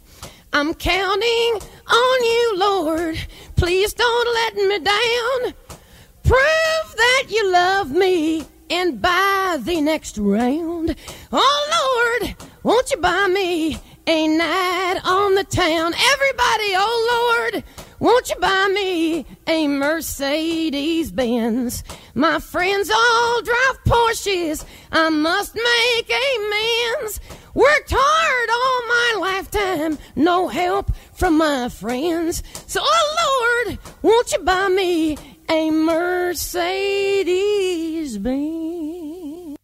I'm counting on you, Lord. Please don't let me down. Prove that you love me and buy the next round. Oh Lord, won't you buy me a night on the town? Everybody, oh Lord, won't you buy me a Mercedes Benz? My friends all drive Porsches. I must make amends. Worked hard all my lifetime, no help from my friends. So, oh Lord, won't you buy me a Mercedes Benz?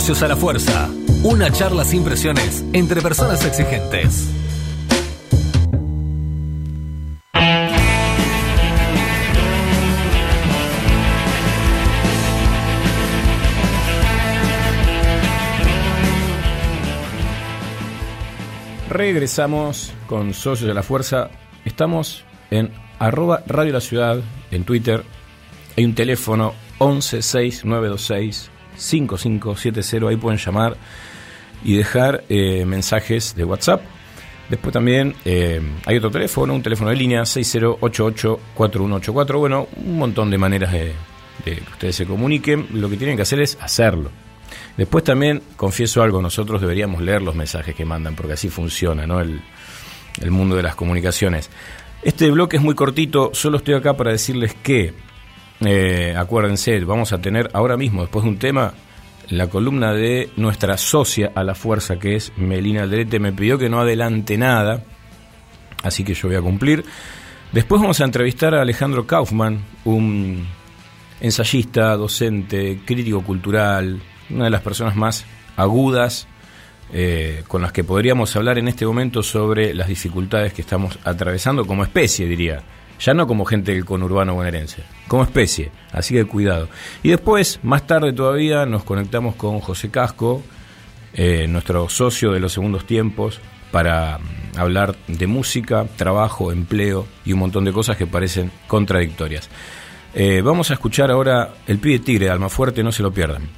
Socios a la Fuerza. Una charla sin presiones entre personas exigentes. Regresamos con Socios de la Fuerza. Estamos en arroba Radio La Ciudad en Twitter. Hay un teléfono 116926 5570. Ahí pueden llamar y dejar eh, mensajes de WhatsApp. Después también eh, hay otro teléfono, un teléfono de línea 6088-4184. Bueno, un montón de maneras de, que ustedes se comuniquen. Lo que tienen que hacer es hacerlo. Después también, confieso algo, nosotros deberíamos leer los mensajes que mandan, porque así funciona ¿no? el, el mundo de las comunicaciones. Este bloque es muy cortito, solo estoy acá para decirles que, eh, acuérdense, vamos a tener ahora mismo, después de un tema, la columna de nuestra socia a la fuerza, que es Melina Aldrete, me pidió que no adelante nada, así que yo voy a cumplir. Después vamos a entrevistar a Alejandro Kaufman, un ensayista, docente, crítico cultural, una de las personas más agudas eh, con las que podríamos hablar en este momento sobre las dificultades que estamos atravesando como especie, diría. Ya no como gente del conurbano bonaerense, como especie. Así que cuidado. Y después, más tarde todavía, nos conectamos con José Casco, eh, nuestro socio de los segundos tiempos, para mm, hablar de música, trabajo, empleo y un montón de cosas que parecen contradictorias. Eh, vamos a escuchar ahora El Pibe Tigre Almafuerte, no se lo pierdan.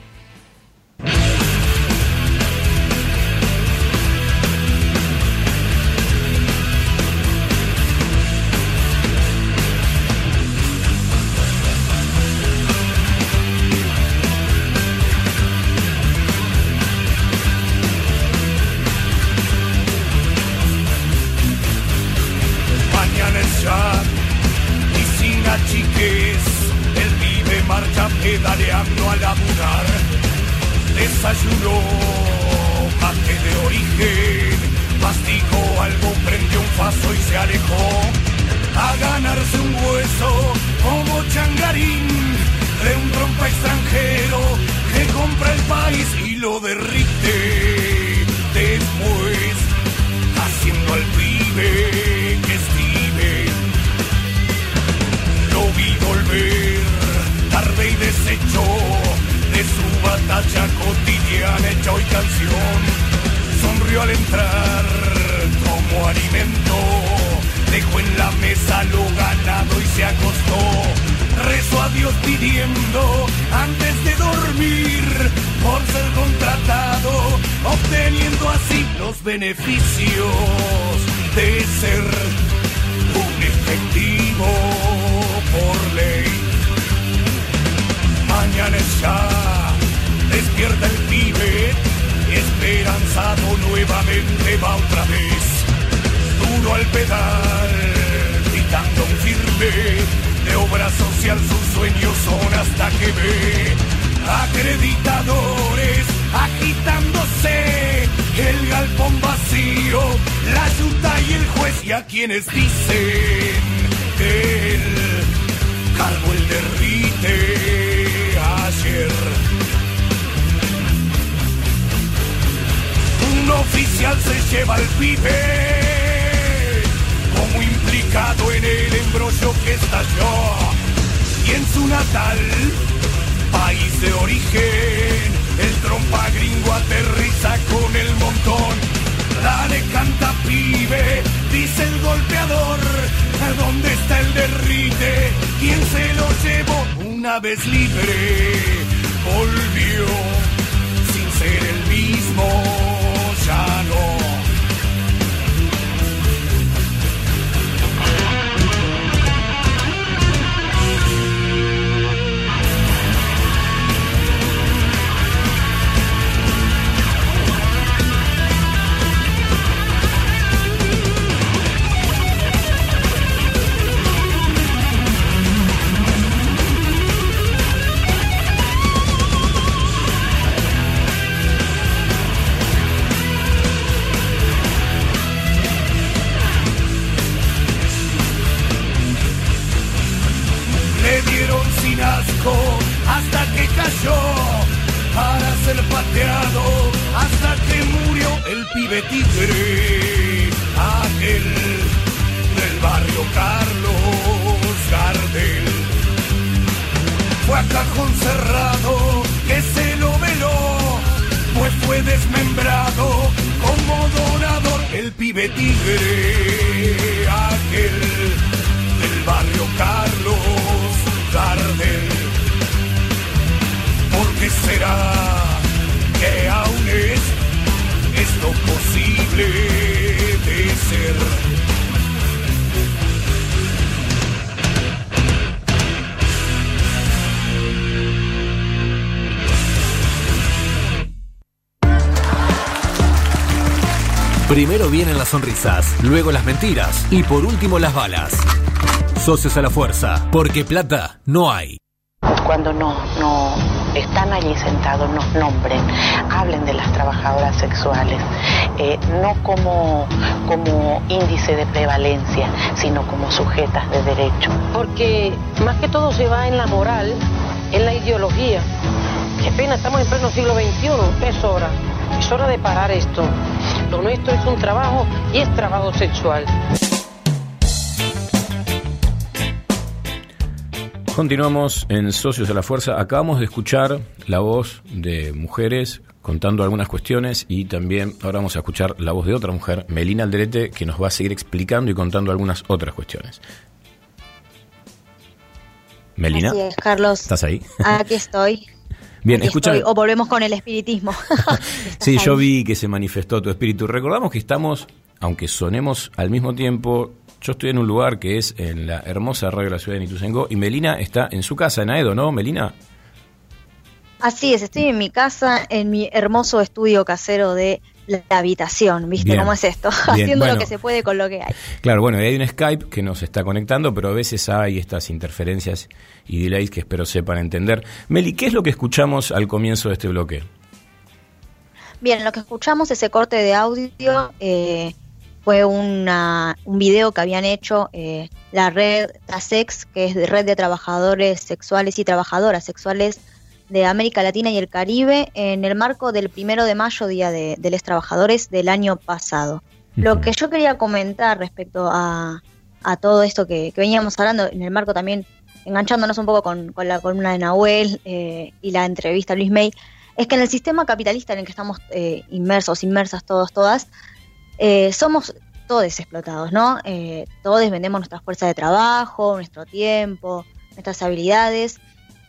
Al entrar como alimento, dejó en la mesa lo ganado y se acostó. Rezó a Dios pidiendo antes de dormir por ser contratado, obteniendo así los beneficios de ser un efectivo por ley. Mañana es ya, despierta el pibe, esperanzado nuevamente va otra vez. Duro al pedal, gritando firme, de obra social sus sueños son hasta que ve acreditadores agitándose, el galpón vacío, la yuta y el juez y a quienes dicen que el cargo el derrite ayer. Un oficial se lleva al pibe como implicado en el embrollo que estalló y en su natal país de origen el trompa gringo aterriza con el montón dale canta pibe dice el golpeador ¿dónde está el derrite? ¿quién se lo llevó? una vez libre volvió sin ser el mismo pibe tigre, aquel del barrio Carlos Gardel. Fue a cajón cerrado que se lo veló, pues fue desmembrado como donador. El pibe tigre, aquel del barrio Carlos Gardel. ¿Por qué será que aún es esto posible de ser? Primero vienen las sonrisas, luego las mentiras y por último las balas. Socios a la fuerza, porque plata no hay. Cuando no, no están allí sentados, nos nombren, hablen de las trabajadoras sexuales, eh, no como, como índice de prevalencia, sino como sujetas de derecho. Porque más que todo se va en la moral, en la ideología. Qué pena, estamos en pleno siglo XXI, es hora, es hora de parar esto. Lo nuestro es un trabajo y es trabajo sexual. Continuamos en Socios a la Fuerza. Acabamos de escuchar la voz de mujeres contando algunas cuestiones y también ahora vamos a escuchar la voz de otra mujer, Melina Alderete, que nos va a seguir explicando y contando algunas otras cuestiones. Melina, Así es, Carlos. ¿estás ahí? Aquí estoy. [laughs] Bien, Aquí estoy. O volvemos con el espiritismo. [laughs] Sí, yo vi que se manifestó tu espíritu. Recordamos que estamos, aunque sonemos al mismo tiempo, yo estoy en un lugar que es en la hermosa radio de la ciudad de Nituzengo y Melina está en su casa, en Aedo, ¿no, Melina? Así es, estoy en mi casa, en mi hermoso estudio casero de la habitación, ¿viste Bien. cómo es esto? Bien, [laughs] Haciendo bueno. lo que se puede con lo que hay. Claro, bueno, hay un Skype que nos está conectando, pero a veces hay estas interferencias y delays que espero sepan entender. Meli, ¿qué es lo que escuchamos al comienzo de este bloque? Bien, lo que escuchamos, ese corte de audio, eh, fue una, un video que habían hecho eh, la red TASEX, que es de Red de Trabajadores Sexuales y Trabajadoras Sexuales de América Latina y el Caribe, en el marco del primero de mayo, Día de, de los Trabajadores del año pasado. Lo que yo quería comentar respecto a, a todo esto que, que veníamos hablando, en el marco también, enganchándonos un poco con, con la columna de Nahuel eh, y la entrevista a Luis May, es que en el sistema capitalista en el que estamos eh, inmersos, inmersas todos, todas, eh, somos todos explotados, ¿no? Eh, todos vendemos nuestra fuerza de trabajo, nuestro tiempo, nuestras habilidades,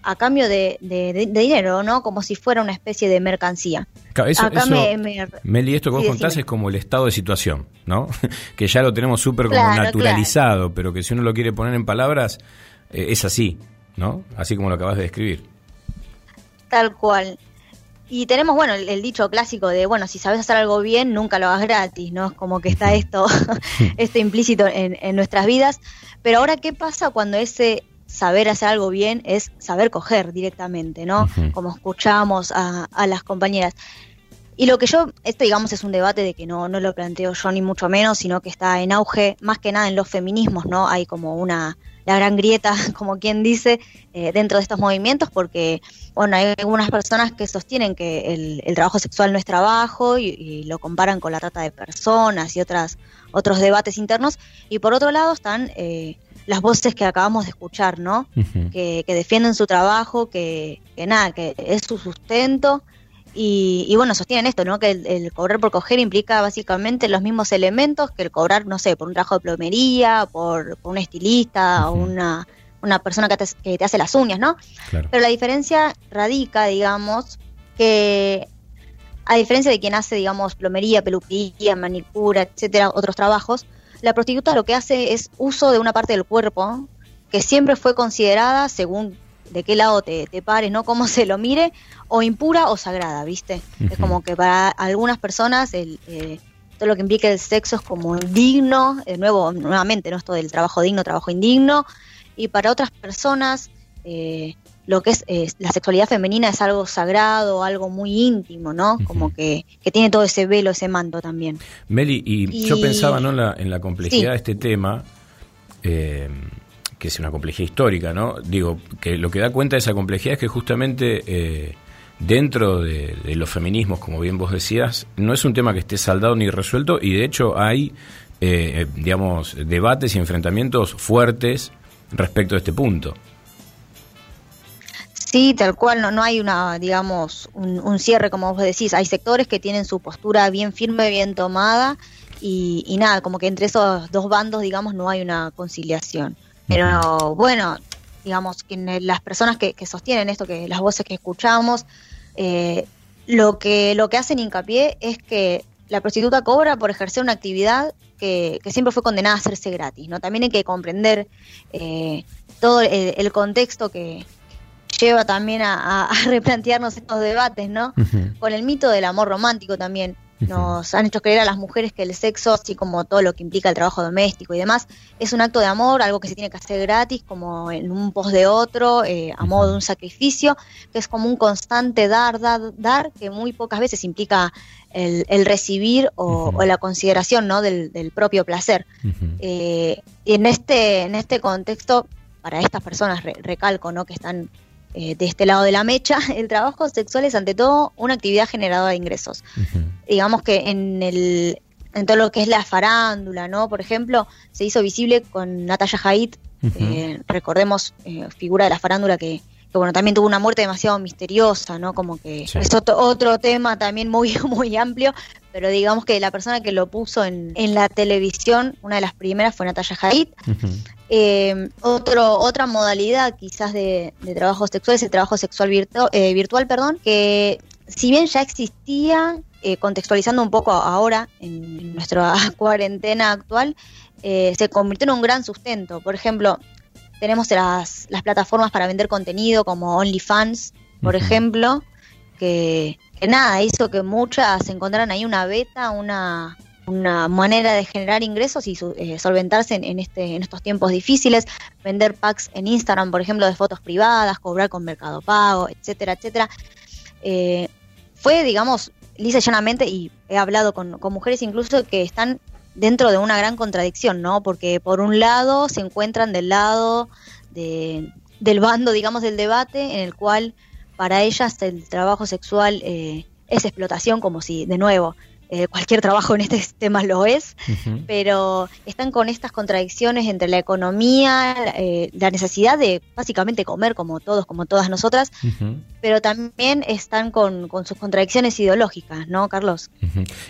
a cambio de, de- de- dinero, ¿no? Como si fuera una especie de mercancía. Eso- Acá eso- me- me- Meli, esto que vos sí, contás decime. es como el estado de situación, ¿no? [laughs] que ya lo tenemos súper como Claro, naturalizado, pero que si uno lo quiere poner en palabras, eh, es así, ¿no? Así como lo acabas de describir. Tal cual. Y tenemos, bueno, el, el dicho clásico de, bueno, si sabes hacer algo bien, nunca lo hagas gratis, ¿no? Es como que está esto, [laughs] esto implícito en, en nuestras vidas. Pero ahora, ¿qué pasa cuando ese saber hacer algo bien es saber coger directamente, ¿no? Como escuchamos a, a las compañeras. Y lo que yo, esto digamos es un debate de que no, no lo planteo yo ni mucho menos, sino que está en auge más que nada en los feminismos, ¿no? Hay como una, la gran grieta, [laughs] como quien dice, eh, dentro de estos movimientos, porque, bueno, hay algunas personas que sostienen que el, el trabajo sexual no es trabajo y, y lo comparan con la trata de personas y otras, otros debates internos, y por otro lado están eh, las voces que acabamos de escuchar, ¿no? que, que defienden su trabajo, que, que nada, que es su sustento. Y, y bueno, sostienen esto, ¿no? Que el, el cobrar por coger implica básicamente los mismos elementos que el cobrar, no sé, por un trabajo de plomería, por, por un estilista o una, una persona que te, que te hace las uñas, ¿no? Claro. Pero la diferencia radica, digamos, que a diferencia de quien hace, digamos, plomería, peluquería, manicura, etcétera, otros trabajos, la prostituta lo que hace es uso de una parte del cuerpo que siempre fue considerada, según de qué lado te, te pares, ¿no? Cómo se lo mire, o impura o sagrada, ¿viste? Es como que para algunas personas el, eh, todo lo que implica el sexo es como indigno, de nuevo, nuevamente, ¿no? Esto del trabajo digno, trabajo indigno, y para otras personas eh, lo que es eh, la sexualidad femenina es algo sagrado, algo muy íntimo, ¿no? Como que, que tiene todo ese velo, ese manto también. Meli, y, Y- yo pensaba ¿no? en, la, en la complejidad Sí. de este tema, eh, que es una complejidad histórica, ¿no? Digo, que lo que da cuenta de esa complejidad es que justamente dentro de, de los feminismos, como bien vos decías, no es un tema que esté saldado ni resuelto y de hecho hay, eh, digamos, debates y enfrentamientos fuertes respecto a este punto. Sí, tal cual, no, no hay una, digamos, un, un cierre, como vos decís. Hay sectores que tienen su postura bien firme, bien tomada, y, y nada, como que entre esos dos bandos, digamos, no hay una conciliación. Pero bueno, digamos, que las personas que, que sostienen esto, que las voces que escuchamos, eh, lo que lo que hacen hincapié es que la prostituta cobra por ejercer una actividad que, que siempre fue condenada a hacerse gratis, ¿no? También hay que comprender eh, todo el, el contexto que lleva también a, a- a replantearnos estos debates, ¿no? Con el mito del amor romántico también. Nos han hecho creer a las mujeres que el sexo, así como todo lo que implica el trabajo doméstico y demás, es un acto de amor, algo que se tiene que hacer gratis, como en un pos de otro, eh, a modo de un sacrificio, que es como un constante dar, dar, dar, que muy pocas veces implica el, el recibir o, o la consideración ¿no? del, del propio placer. Eh, y en este, en este contexto, para estas personas, re- recalco, ¿no? que están eh, de este lado de la mecha, [laughs] el trabajo sexual es ante todo una actividad generadora de ingresos. Digamos que en el en todo lo que es la farándula, ¿no? Por ejemplo, se hizo visible con Natalia Haidt, eh, recordemos, eh, figura de la farándula que, que, bueno, también tuvo una muerte demasiado misteriosa, ¿no? Como que Sí. es otro, otro tema también muy, [laughs] muy amplio, pero digamos que la persona que lo puso en, en la televisión, una de las primeras fue Natalia Haidt, eh, otro, otra modalidad quizás de, de trabajo sexual es el trabajo sexual virtu- eh, virtual, perdón, que si bien ya existía, eh, contextualizando un poco ahora en nuestra [laughs] cuarentena actual, eh, se convirtió en un gran sustento. Por ejemplo, tenemos las, las plataformas para vender contenido como OnlyFans, por ejemplo, que, que nada, hizo que muchas encontraran ahí una beta, una, una manera de generar ingresos y eh, solventarse en, en este, en estos tiempos difíciles, vender packs en Instagram, por ejemplo, de fotos privadas, cobrar con Mercado Pago, etcétera, etcétera. Eh, fue, digamos, lisa y llanamente, y he hablado con, con mujeres incluso que están dentro de una gran contradicción, ¿no? Porque por un lado se encuentran del lado de, del bando, digamos, del debate, en el cual para ellas el trabajo sexual eh, es explotación, como si, de nuevo, eh, cualquier trabajo en este [laughs] tema lo es, pero están con estas contradicciones entre la economía, eh, la necesidad de básicamente comer como todos, como todas nosotras, pero también están con, con sus contradicciones ideológicas, ¿no, Carlos?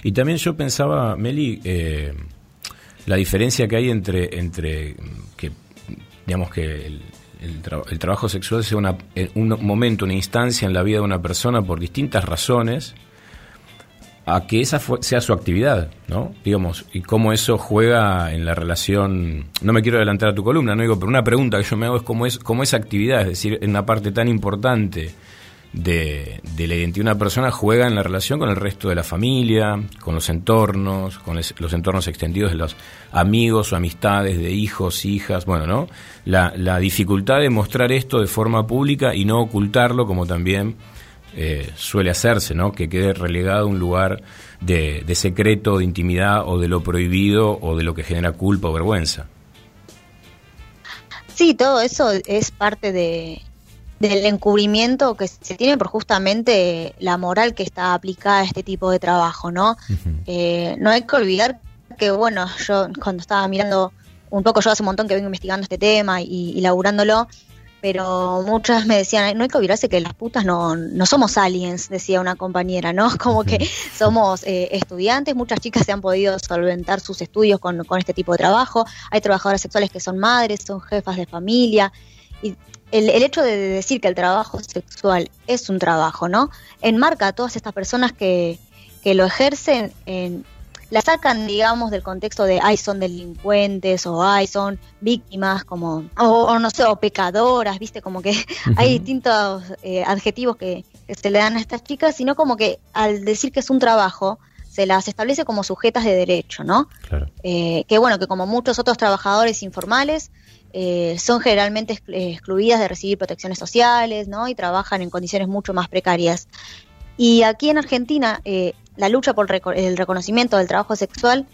Y también yo pensaba, Meli, eh, la diferencia que hay entre, entre que, digamos que el, el tra- el trabajo sexual sea una, eh, un momento, una instancia en la vida de una persona por distintas razones, a que esa sea su actividad, ¿no? Digamos, y cómo eso juega en la relación. No me quiero adelantar a tu columna, no digo, pero una pregunta que yo me hago es cómo es cómo esa actividad, es decir, en una parte tan importante de, de la identidad de una persona juega en la relación con el resto de la familia, con los entornos, con los entornos extendidos de los amigos o amistades, de hijos, hijas, bueno, ¿no? La, la dificultad de mostrar esto de forma pública y no ocultarlo como también eh, suele hacerse, ¿no? Que quede relegado a un lugar de, de secreto, de intimidad o de lo prohibido o de lo que genera culpa o vergüenza. Sí, todo eso es parte de, del encubrimiento que se tiene por justamente la moral que está aplicada a este tipo de trabajo, ¿no? Eh, no hay que olvidar que, bueno, yo cuando estaba mirando un poco, yo hace un montón que vengo investigando este tema y, y laburándolo, pero muchas me decían, "Ay, no hay que olvidarse que las putas no, no somos aliens, decía una compañera, ¿no? [laughs] Como que somos eh, estudiantes, muchas chicas se han podido solventar sus estudios con, con este tipo de trabajo, hay trabajadoras sexuales que son madres, son jefas de familia, y el, el hecho de decir que el trabajo sexual es un trabajo, ¿no? Enmarca a todas estas personas que, que lo ejercen en, la sacan, digamos, del contexto de, ay, son delincuentes o ay, son víctimas, como, o, o no sé, o pecadoras, ¿viste? Como que [laughs] hay distintos eh, adjetivos que, que se le dan a estas chicas, sino como que al decir que es un trabajo, se las establece como sujetas de derecho, ¿no? Claro. Eh, que bueno, que como muchos otros trabajadores informales, eh, son generalmente ex- excluidas de recibir protecciones sociales, ¿no? Y trabajan en condiciones mucho más precarias. Y aquí en Argentina, eh, la lucha por el reconocimiento del trabajo sexual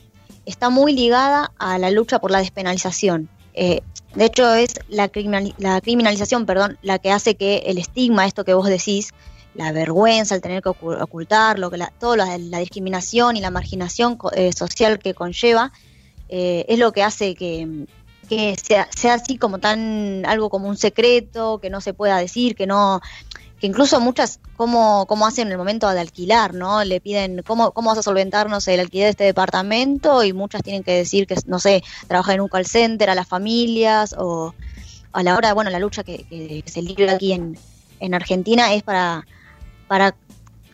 está muy ligada a la lucha por la despenalización. Eh, de hecho, es la, criminali- la criminalización, perdón, la que hace que el estigma, esto que vos decís, la vergüenza, el tener que ocu- ocultarlo, que la, toda la, discriminación y la marginación eh, social que conlleva, eh, es lo que hace que, que sea, sea así como tan algo como un secreto, que no se pueda decir, que no que incluso muchas, cómo, cómo hacen en el momento de alquilar, ¿no? Le piden, ¿cómo, ¿cómo vas a solventarnos el alquiler de este departamento? Y muchas tienen que decir que, no sé, trabajan en un call center a las familias o a la hora, bueno, la lucha que, que se libra aquí en, en Argentina es para, para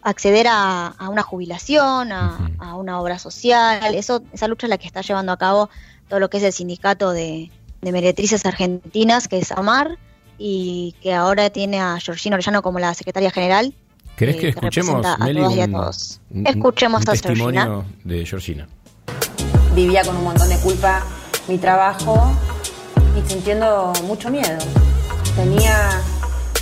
acceder a, a una jubilación, a, a una obra social. Eso, esa lucha es la que está llevando a cabo todo lo que es el sindicato de, de meretrices argentinas, que es AMAR, y que ahora tiene a Georgina Orellano como la secretaria general. ¿Querés eh, que escuchemos, representa a Meli, todas y a todos. un- Escuchemos un a testimonio Georgina. de Georgina? vivía con un montón de culpa mi trabajo y sintiendo mucho miedo. Tenía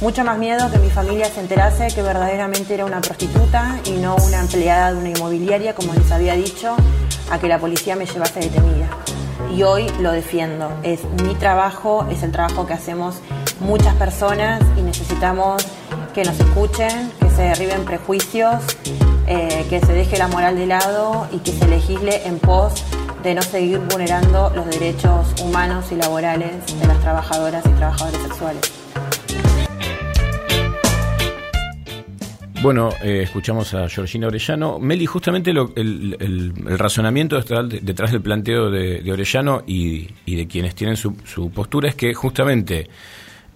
mucho más miedo que mi familia se enterase que verdaderamente era una prostituta y no una empleada de una inmobiliaria, como les había dicho, a que la policía me llevase detenida. Y hoy lo defiendo. Es mi trabajo, es el trabajo que hacemos muchas personas y necesitamos que nos escuchen, que se derriben prejuicios, eh, que se deje la moral de lado y que se legisle en pos de no seguir vulnerando los derechos humanos y laborales de las trabajadoras y trabajadores sexuales. Bueno, eh, escuchamos a Georgina Orellano. Meli, justamente el, razonamiento detrás, del planteo de, Orellano y, de quienes tienen su postura es que justamente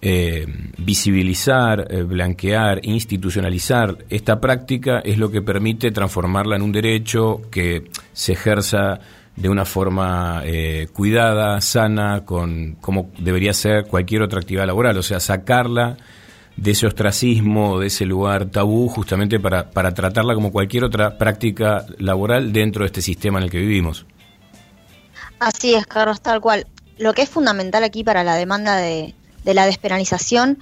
eh, visibilizar, eh, blanquear, institucionalizar esta práctica es lo que permite transformarla en un derecho que se ejerza de una forma eh, cuidada, sana, con como debería ser cualquier otra actividad laboral, o sea, sacarla de ese ostracismo, de ese lugar tabú, justamente para, para tratarla como cualquier otra práctica laboral dentro de este sistema en el que vivimos. Así es, Carlos, tal cual. Lo que es fundamental aquí para la demanda de, de la despenalización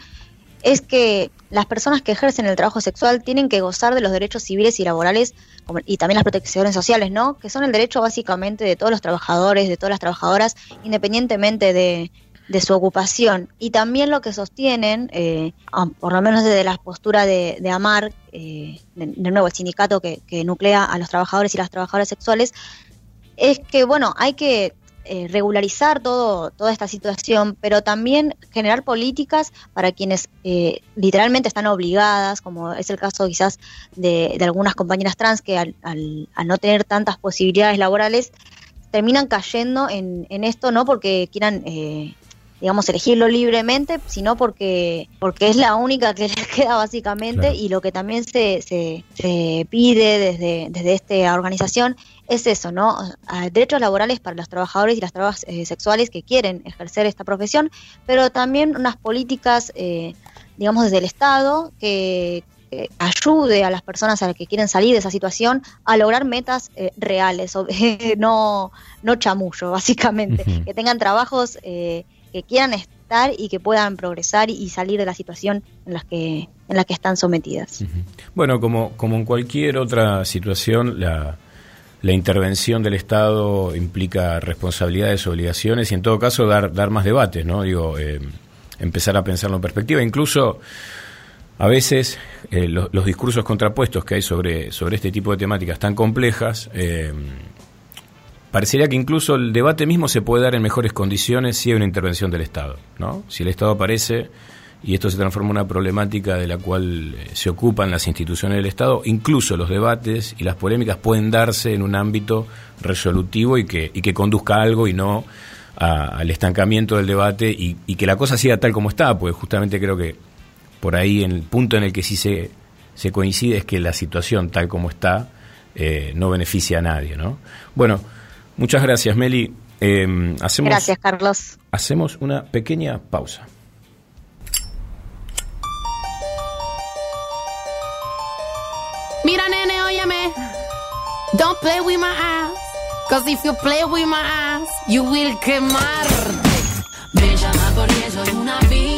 es que las personas que ejercen el trabajo sexual tienen que gozar de los derechos civiles y laborales y también las protecciones sociales, ¿no? Que son el derecho básicamente de todos los trabajadores, de todas las trabajadoras, independientemente de, su ocupación. Y también lo que sostienen, eh, por lo menos desde la postura de, de AMAR, eh, nuevo sindicato que, que nuclea a los trabajadores y las trabajadoras sexuales, es que, bueno, hay que eh, regularizar todo, toda esta situación, pero también generar políticas para quienes eh, literalmente están obligadas, como es el caso quizás de, de algunas compañeras trans que al, al- al no tener tantas posibilidades laborales terminan cayendo en, en esto, no porque quieran... eh, digamos, elegirlo libremente, sino porque, porque es la única que [laughs] les queda básicamente Claro. y lo que también se, se, se pide desde, desde esta organización es eso, ¿no? A- Derechos laborales para los trabajadores y las trabajadoras eh, sexuales que quieren ejercer esta profesión, pero también unas políticas, eh, digamos, desde el Estado que, que ayude a las personas a las que quieren salir de esa situación a lograr metas eh, reales, o- [laughs] no, no chamullo, básicamente, que tengan trabajos eh, que quieran estar y que puedan progresar y, salir de la situación en las que, en la que están sometidas. Bueno, como, como en cualquier otra situación, la, la intervención del Estado implica responsabilidades, obligaciones y en todo caso dar, dar más debates, ¿no? Digo, eh, empezar a pensarlo en perspectiva. Incluso a veces eh, lo- los discursos contrapuestos que hay sobre, sobre este tipo de temáticas tan complejas, eh, parecería que incluso el debate mismo se puede dar en mejores condiciones si hay una intervención del Estado, ¿no? Si el Estado aparece y esto se transforma en una problemática de la cual eh, se ocupan las instituciones del Estado, incluso los debates y las polémicas pueden darse en un ámbito resolutivo y que, y que conduzca a algo y no a- al estancamiento del debate y, y que la cosa siga tal como está, pues justamente creo que por ahí en el punto en el que sí se, se coincide es que la situación tal como está eh, no beneficia a nadie, ¿no? Bueno, muchas gracias Meli. Eh, hacemos, Gracias, Carlos. hacemos una pequeña pausa. Mira, nene, óyeme. Don't play with my eyes. Cause if you play with my eyes, you will quemar. Me llama porque soy una business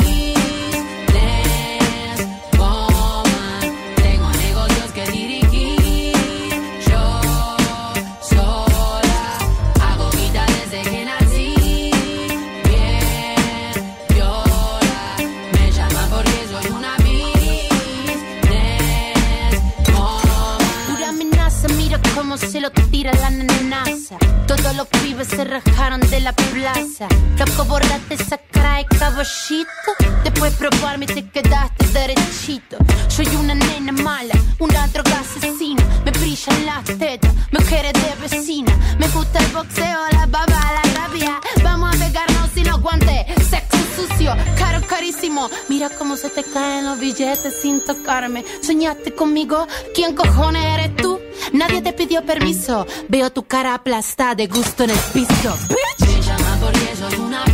tira la nenaza. Todos los pibes se rajaron de la plaza. Loco, borrate esa cara de caballito. Después probarme te quedaste derechito. Soy una nena mala, una droga asesina. Me brillan las tetas, mujeres de vecina. Me gusta el boxeo, la baba, la rabia. Vamos a pegarnos sin los guantes. Sexo sucio, caro, carísimo. Mira cómo se te caen los billetes sin tocarme. Soñaste conmigo, ¿quién cojones eres tú? Nadie te pidió permiso. Veo tu cara aplastada de gusto en el piso. Bitch. Me una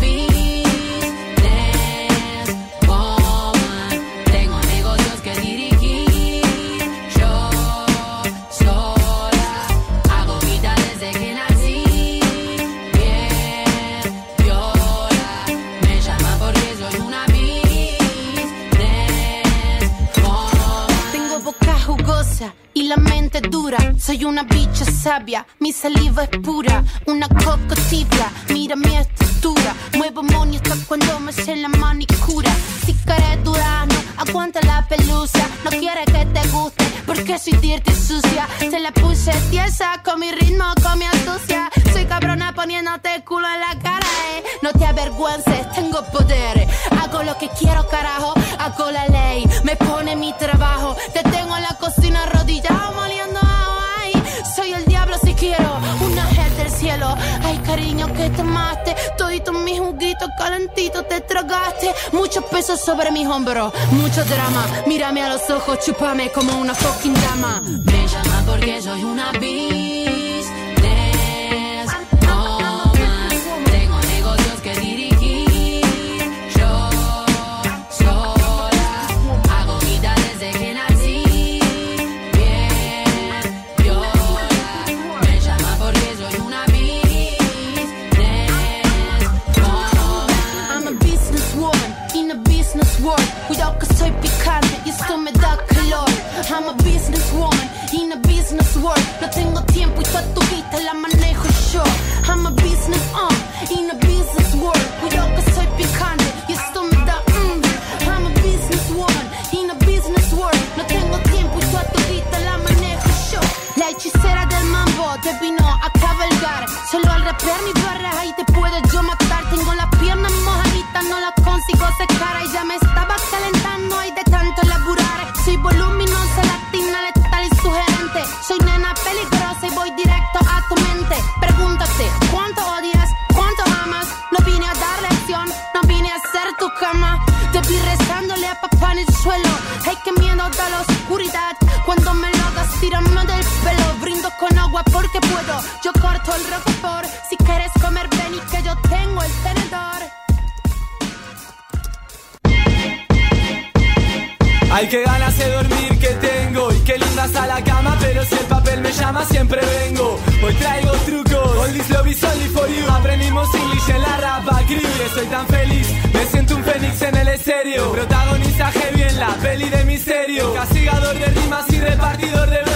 la mente dura. Soy una bicha sabia, mi saliva es pura. Una coco tibia, mira mi estructura. Muevo money cuando me sé la manicura. Si quieres durano, aguanta la pelusa. No quiere que te guste, porque soy dirty sucia. Se la puse tiesa con mi ritmo, con mi astucia. Soy cabrona poniéndote el culo en la cara, eh. No te avergüences, tengo poder. Hago lo que quiero, carajo. Hago la ley, me pone mi trabajo. Te tengo en la cocina arrodillado, moliendo diablo si quiero. Un ángel del cielo. Ay, cariño, que te amaste. Todito mis juguitos calentitos te tragaste. Mucho peso sobre mis hombros, mucho drama. Mírame a los ojos, chúpame como una fucking dama. Me llama porque soy una business I'm a businesswoman in a business world. No tengo tiempo y toda tu vida la manejo yo. I'm a business uh, in a business world. Cuidado que soy picante porque puedo. Yo corto el roquefort. Si quieres comer, ven y que yo tengo el tenedor. Ay, qué ganas de dormir que tengo. Y qué linda está la cama Pero si el papel me llama siempre vengo. Hoy traigo trucos. All this love is only for you. Aprendimos English en la rapa crew Estoy tan feliz. Me siento un fénix en el estéreo. Protagoniza heavy en la peli de misterio. Castigador de rimas y repartidor de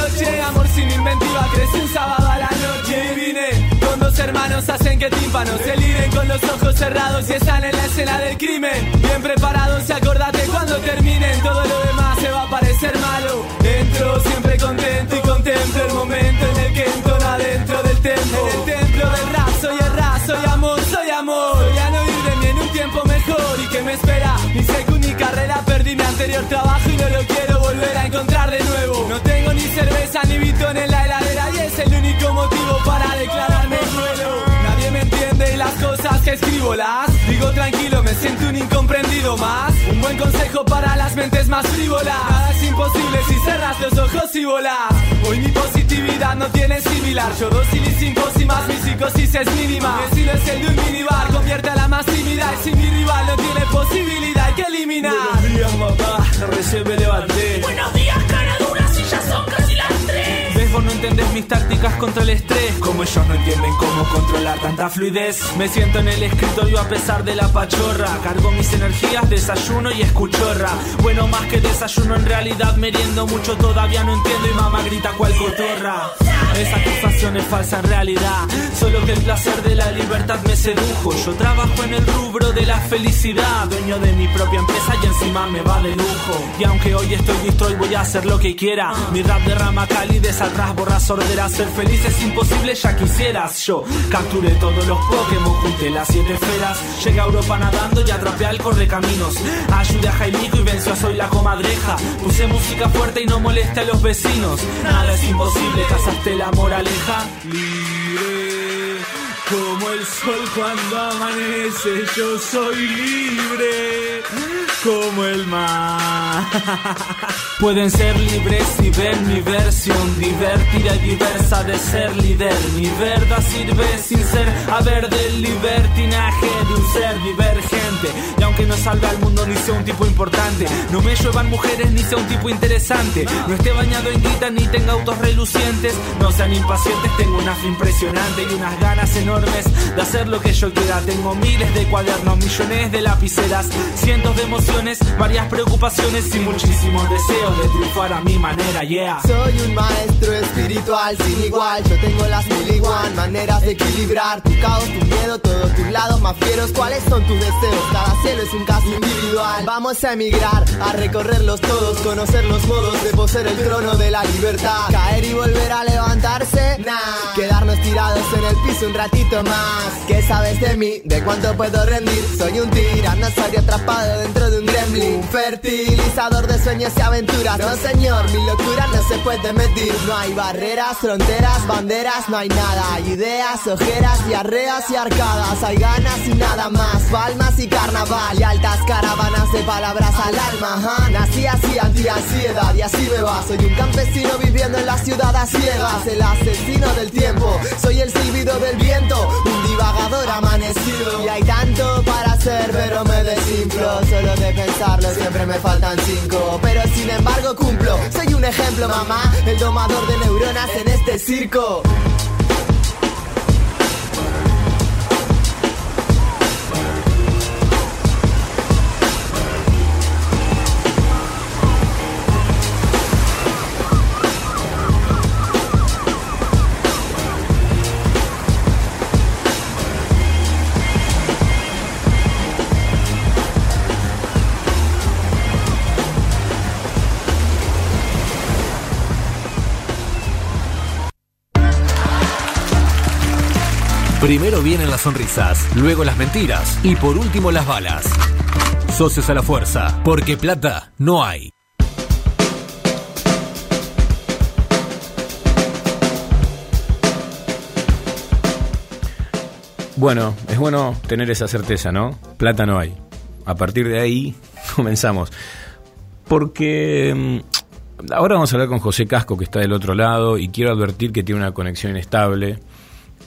hermanos hacen que tímpanos se liren con los ojos cerrados y están en la escena del crimen. Bien preparados y acordate cuando terminen, todo lo demás se va a parecer malo. Entro siempre contento y contemplo el momento en el que entona dentro del templo. En el templo del rap soy el rap, soy amor, soy amor. Soy a no ir de mí en un tiempo mejor y que me espera. Ni sé que ni carrera perdí mi anterior trabajo y no lo quiero volver a encontrar de nuevo. No tengo ni cerveza ni bitón en la heladera que escribo las digo tranquilo, me siento un incomprendido más. Un buen consejo para las mentes más frívolas. Nada es imposible si cerras los ojos y volas. Hoy mi positividad no tiene similar. Yo dócil y sin y más mi psicosis es mínima. Mi estilo es el de un minibar, convierte a la más tímida. Y si mi rival no tiene posibilidad, hay que eliminar. Buenos días, mamá, recién me levanté. Buenos días, cara Vos no entendés mis tácticas contra el estrés. Como ellos no entienden cómo controlar tanta fluidez. Me siento en el escritorio a pesar de la pachorra. Cargo mis energías, desayuno y escuchorra. Bueno, más que desayuno, en realidad meriendo mucho. Todavía no entiendo y mamá grita cual cotorra. Esa acusación es falsa en realidad. Solo que el placer de la libertad me sedujo. Yo trabajo en el rubro de la felicidad. Dueño de mi propia empresa y encima me va de lujo. Y aunque hoy estoy listo y voy a hacer lo que quiera. Mi rap derrama calidez al ras, borra sordera. Ser feliz es imposible, ya quisieras. Yo capturé todos los Pokémon, junté las siete esferas. Llegué a Europa nadando y atrapé al correcaminos. Ayudé a Jaimico y venció a Soy la comadreja. Puse música fuerte y no moleste a los vecinos. Nada es imposible, casaste la moraleja. Como el sol cuando amanece, yo soy libre, como el mar. [laughs] Pueden ser libres y ver mi versión divertida y diversa de ser líder. Mi verdad sirve sin ser haber del libertinaje de un ser divergente. Y aunque no salve al mundo ni sea un tipo importante, no me lluevan mujeres ni sea un tipo interesante. No esté bañado en guita ni tenga autos relucientes. No sean impacientes, tengo una fe impresionante y unas ganas enormes de hacer lo que yo quiera. Tengo miles de cuadernos, millones de lapiceras, cientos de emociones, varias preocupaciones y muchísimos deseos de triunfar a mi manera, yeah. Soy un maestro espiritual sin igual. Yo tengo las mil one maneras de equilibrar tu caos, tu miedo, todos tus lados más fieros. ¿Cuáles son tus deseos? Cada cielo es un caso individual. Vamos a emigrar, a recorrerlos todos, conocer los modos de poseer el trono de la libertad. Caer y volver a levantarse, nah. Quedarnos tirados en el piso un ratito ¿Qué sabes de mí? ¿De cuánto puedo rendir? Soy un tiranosaurio atrapado dentro de un gremlin. Fertilizador de sueños y aventuras. No señor, mi locura no se puede medir. No hay barreras, fronteras, banderas, no hay nada. Hay ideas, ojeras, diarreas y arcadas. Hay ganas y nada más. Palmas y carnaval. Y altas caravanas de palabras al alma. Nací así, anti-ansiedad y así me va. Soy un campesino viviendo en la ciudad a ciegas. El asesino del tiempo. Soy el silbido del viento. Un divagador amanecido. Y hay tanto para hacer, pero me desinflo. Solo de pensarlo siempre me faltan cinco. Pero sin embargo cumplo. Soy un ejemplo, mamá. El domador de neuronas en este circo. Primero vienen las sonrisas, luego las mentiras y por último las balas. Socios a la fuerza, porque plata no hay. Bueno, es bueno tener esa certeza, ¿no? Plata no hay. A partir de ahí [laughs] comenzamos. Porque mm, ahora vamos a hablar con José Casco, que está del otro lado, y quiero advertir que tiene una conexión inestable.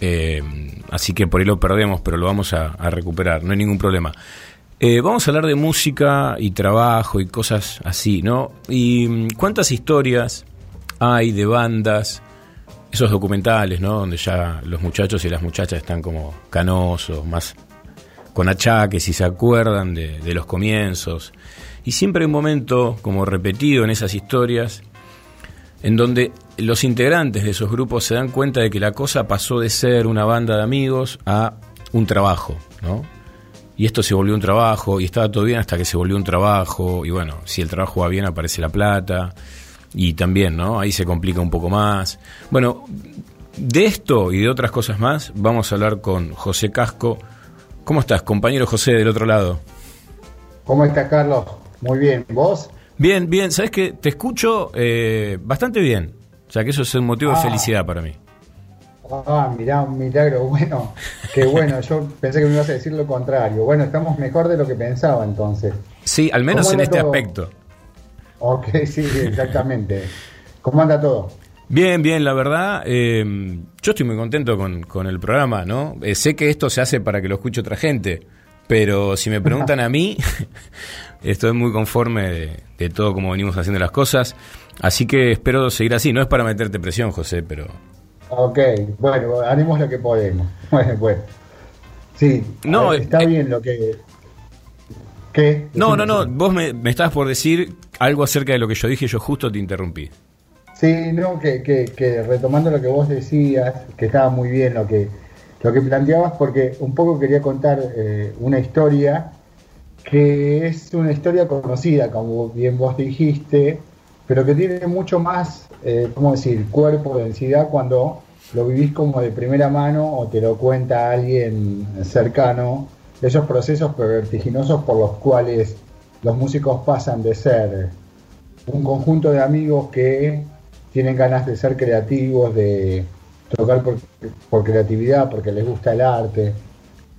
Eh, así que por ahí lo perdemos, pero lo vamos a, recuperar, no hay ningún problema. Eh, vamos a hablar de música y trabajo y cosas así, ¿no? Y mm, cuántas historias hay de bandas, esos documentales, ¿no? Donde ya los muchachos y las muchachas están como canosos, más con achaques y se acuerdan de, de los comienzos. Y siempre hay un momento como repetido en esas historias en donde los integrantes de esos grupos se dan cuenta de que la cosa pasó de ser una banda de amigos a un trabajo, ¿no? Y esto se volvió un trabajo y estaba todo bien hasta que se volvió un trabajo y bueno, si el trabajo va bien aparece la plata y también, ¿no? Ahí se complica un poco más. Bueno, de esto y de otras cosas más vamos a hablar con José Casco. ¿Cómo estás, compañero José, del otro lado? ¿Cómo estás, Carlos? Muy bien. ¿Vos? Bien, bien. ¿Sabes que Te escucho eh, bastante bien. O sea, que eso es un motivo de Ah. felicidad para mí. Ah, mirá, un milagro. Bueno, qué bueno. Yo pensé que me ibas a decir lo contrario. Bueno, estamos mejor de lo que pensaba entonces. Sí, al menos ¿Cómo en este todo? aspecto. Ok, sí, exactamente. ¿Cómo anda todo? Bien, bien, la verdad, eh, yo estoy muy contento con, con el programa, ¿no? Eh, sé que esto se hace para que lo escuche otra gente, pero si me preguntan a mí, estoy muy conforme de, de todo como venimos haciendo las cosas, así que espero seguir así. No es para meterte presión, José, pero... Ok, bueno, haremos lo que podemos. [laughs] Bueno, bueno. Sí, No, ver, está eh, bien lo que... ¿Qué? No, no, no, vos me, me estabas por decir algo acerca de lo que yo dije, yo justo te interrumpí. Sí, no, que, que, que retomando lo que vos decías, que estaba muy bien lo que, lo que planteabas, porque un poco quería contar eh, una historia que es una historia conocida, como bien vos dijiste, pero que tiene mucho más, eh, ¿cómo decir?, cuerpo, densidad cuando lo vivís como de primera mano o te lo cuenta alguien cercano, esos procesos vertiginosos por los cuales los músicos pasan de ser un conjunto de amigos que tienen ganas de ser creativos, de tocar por creatividad, porque les gusta el arte,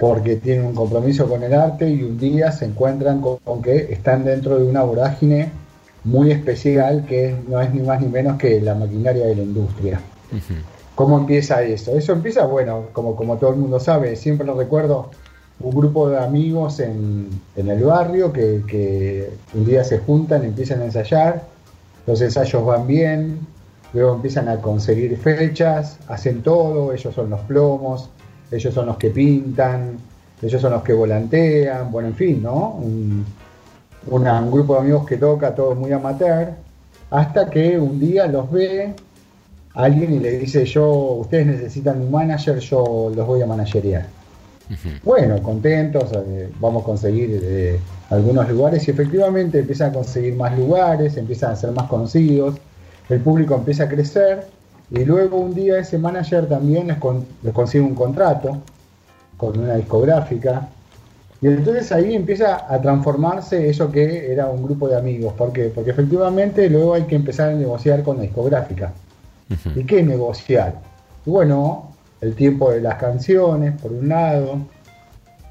porque tienen un compromiso con el arte y un día se encuentran con, con que están dentro de una vorágine muy especial que no es ni más ni menos que la maquinaria de la industria. ¿Cómo empieza eso? Eso empieza, bueno, como, como todo el mundo sabe, siempre lo recuerdo, un grupo de amigos en, en el barrio que, que un día se juntan, empiezan a ensayar, los ensayos van bien, luego empiezan a conseguir fechas, hacen todo, ellos son los plomos, ellos son los que pintan, ellos son los que volantean, bueno, en fin, ¿no? Un, una- un grupo de amigos que toca todo muy amateur, hasta que un día los ve alguien y le dice, yo, ustedes necesitan un manager, yo los voy a managerear. Bueno, contentos, eh, vamos a conseguir eh, algunos lugares y efectivamente empiezan a conseguir más lugares, empiezan a ser más conocidos, el público empieza a crecer y luego un día ese manager también les, con- les consigue un contrato con una discográfica y entonces ahí empieza a transformarse eso que era un grupo de amigos. ¿Por qué? Porque efectivamente luego hay que empezar a negociar con la discográfica. ¿Y qué negociar? Y bueno, el tiempo de las canciones, por un lado,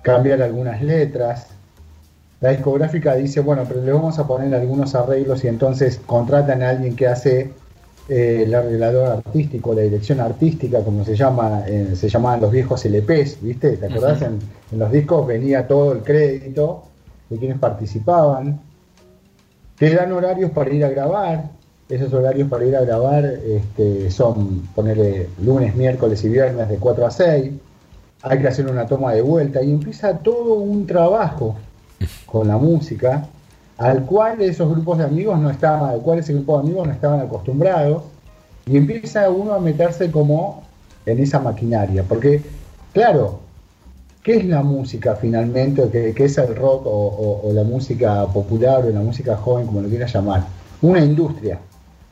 cambiar algunas letras. La discográfica dice, bueno, pero le vamos a poner algunos arreglos y entonces contratan a alguien que hace eh, el arreglador artístico, la dirección artística, como se llama, eh, se llamaban los viejos LPs, ¿viste? ¿Te acordás? En, en los discos venía todo el crédito de quienes participaban. Te dan horarios para ir a grabar. Esos horarios para ir a grabar este, son ponerle lunes, miércoles y viernes de 4 a 6. Hay que hacer una toma de vuelta y empieza todo un trabajo con la música al cual esos grupos de amigos no estaban, al cual ese grupo de amigos no estaban acostumbrados y empieza uno a meterse como en esa maquinaria, porque claro, ¿qué es la música finalmente? ¿Qué, es el rock o- o la música popular o la música joven, como lo quieras llamar? Una industria.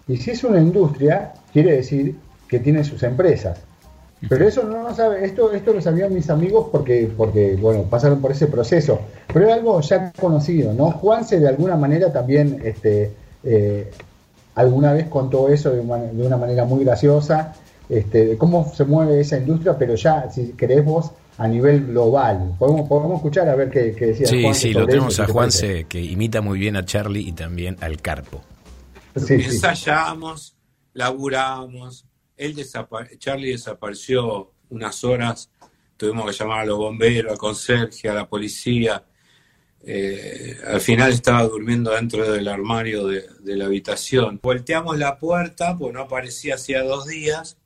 Y si es una industria, quiere decir que tiene sus empresas. Pero eso no lo sabe, esto, esto lo sabían mis amigos porque, porque, bueno, pasaron por ese proceso. Pero es algo ya conocido, ¿no? Juanse de alguna manera también, este, eh, alguna vez contó eso de una, de una manera muy graciosa, este, de cómo se mueve esa industria, pero ya, si querés vos, a nivel global. Podemos, podemos escuchar a ver qué, qué decía Sí, Juanse sí, lo tenemos eso, a. Juanse que imita muy bien a Charlie y también al Carpo. Sí, sí. Ensayamos, laburamos. Él desapa- Charlie desapareció unas horas. Tuvimos que llamar a los bomberos, al conserje, a la policía. Eh, al final estaba durmiendo dentro del armario de, la habitación. Volteamos la puerta, pues no aparecía hacía dos días.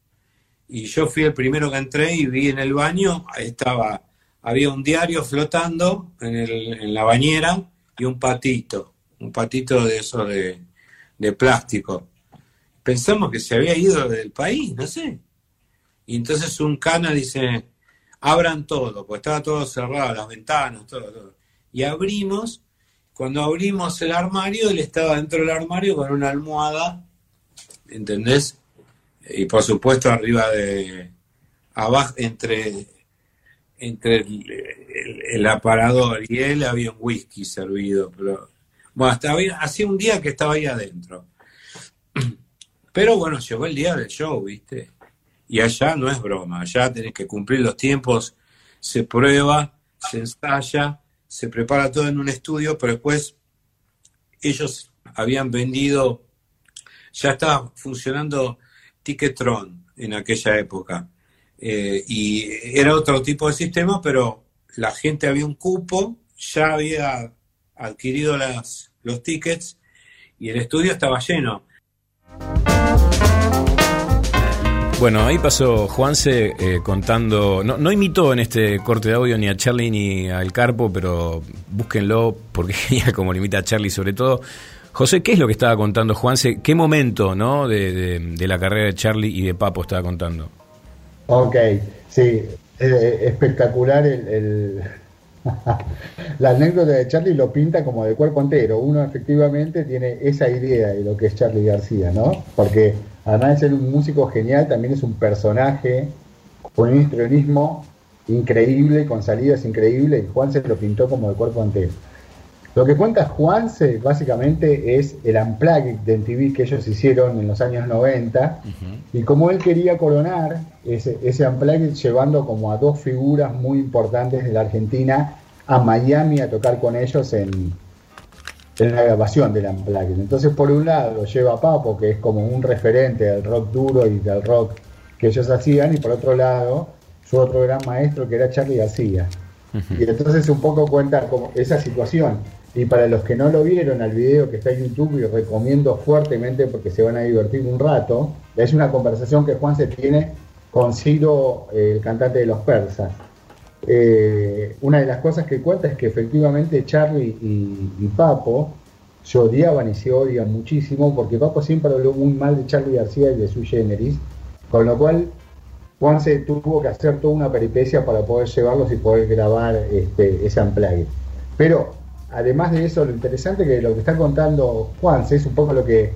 Y yo fui el primero que entré y vi en el baño, estaba, había un diario flotando en, el- en la bañera y un patito, un patito de eso de plástico. Pensamos que se había ido del país, no sé. Y entonces un cana dice, abran todo, pues estaba todo cerrado, las ventanas, todo, todo. Y abrimos, cuando abrimos el armario, él estaba dentro del armario con una almohada, ¿entendés? Y por supuesto arriba de, abajo, entre, entre el, aparador y él había un whisky servido, bueno, hasta había- hacía un día que estaba ahí adentro. Pero bueno, llegó el día del show, ¿viste? Y allá no es broma, allá tenés que cumplir los tiempos, se prueba, se ensaya, se prepara todo en un estudio, pero después ellos habían vendido, ya estaba funcionando Ticketron en aquella época. Eh, y era otro tipo de sistema, pero la gente había un cupo, ya había adquirido las, los tickets y el estudio estaba lleno. Bueno, ahí pasó Juanse eh, contando, no, no imitó en este corte de audio ni a Charlie ni al Carpo, pero búsquenlo porque [laughs] genial como lo imita a Charlie, sobre todo José, ¿qué es lo que estaba contando Juanse? ¿Qué momento ¿no? de la carrera de Charlie y de Papo estaba contando? Ok, sí, eh, espectacular el, el- [laughs] la anécdota de Charlie lo pinta como de cuerpo entero. Uno efectivamente tiene esa idea de lo que es Charlie García, ¿no? Porque además de ser un músico genial, también es un personaje con un histrionismo increíble, con salidas increíbles, y Juan se lo pintó como de cuerpo entero. Lo que cuenta Juanse básicamente es el unplugged de MTV que ellos hicieron en los años 90 y como él quería coronar ese, ese unplugged llevando como a dos figuras muy importantes de la Argentina a Miami a tocar con ellos en, en la grabación del unplugged. Entonces por un lado lo lleva a Papo que es como un referente del rock duro y del rock que ellos hacían y por otro lado su otro gran maestro que era Charlie García. Y entonces un poco cuenta como esa situación. Y para los que no lo vieron al video que está en YouTube, y recomiendo fuertemente porque se van a divertir un rato, es una conversación que Juan se tiene con Ciro, el cantante de los persas. Eh, una de las cosas que cuenta es que efectivamente Charlie y, y Papo se odiaban y se odian muchísimo porque Papo siempre habló muy mal de Charlie García y de su generis, con lo cual Juan se tuvo que hacer toda una peripecia para poder llevarlos y poder grabar este, ese unplugged. Pero además de eso, lo interesante que lo que está contando Juan es un poco lo que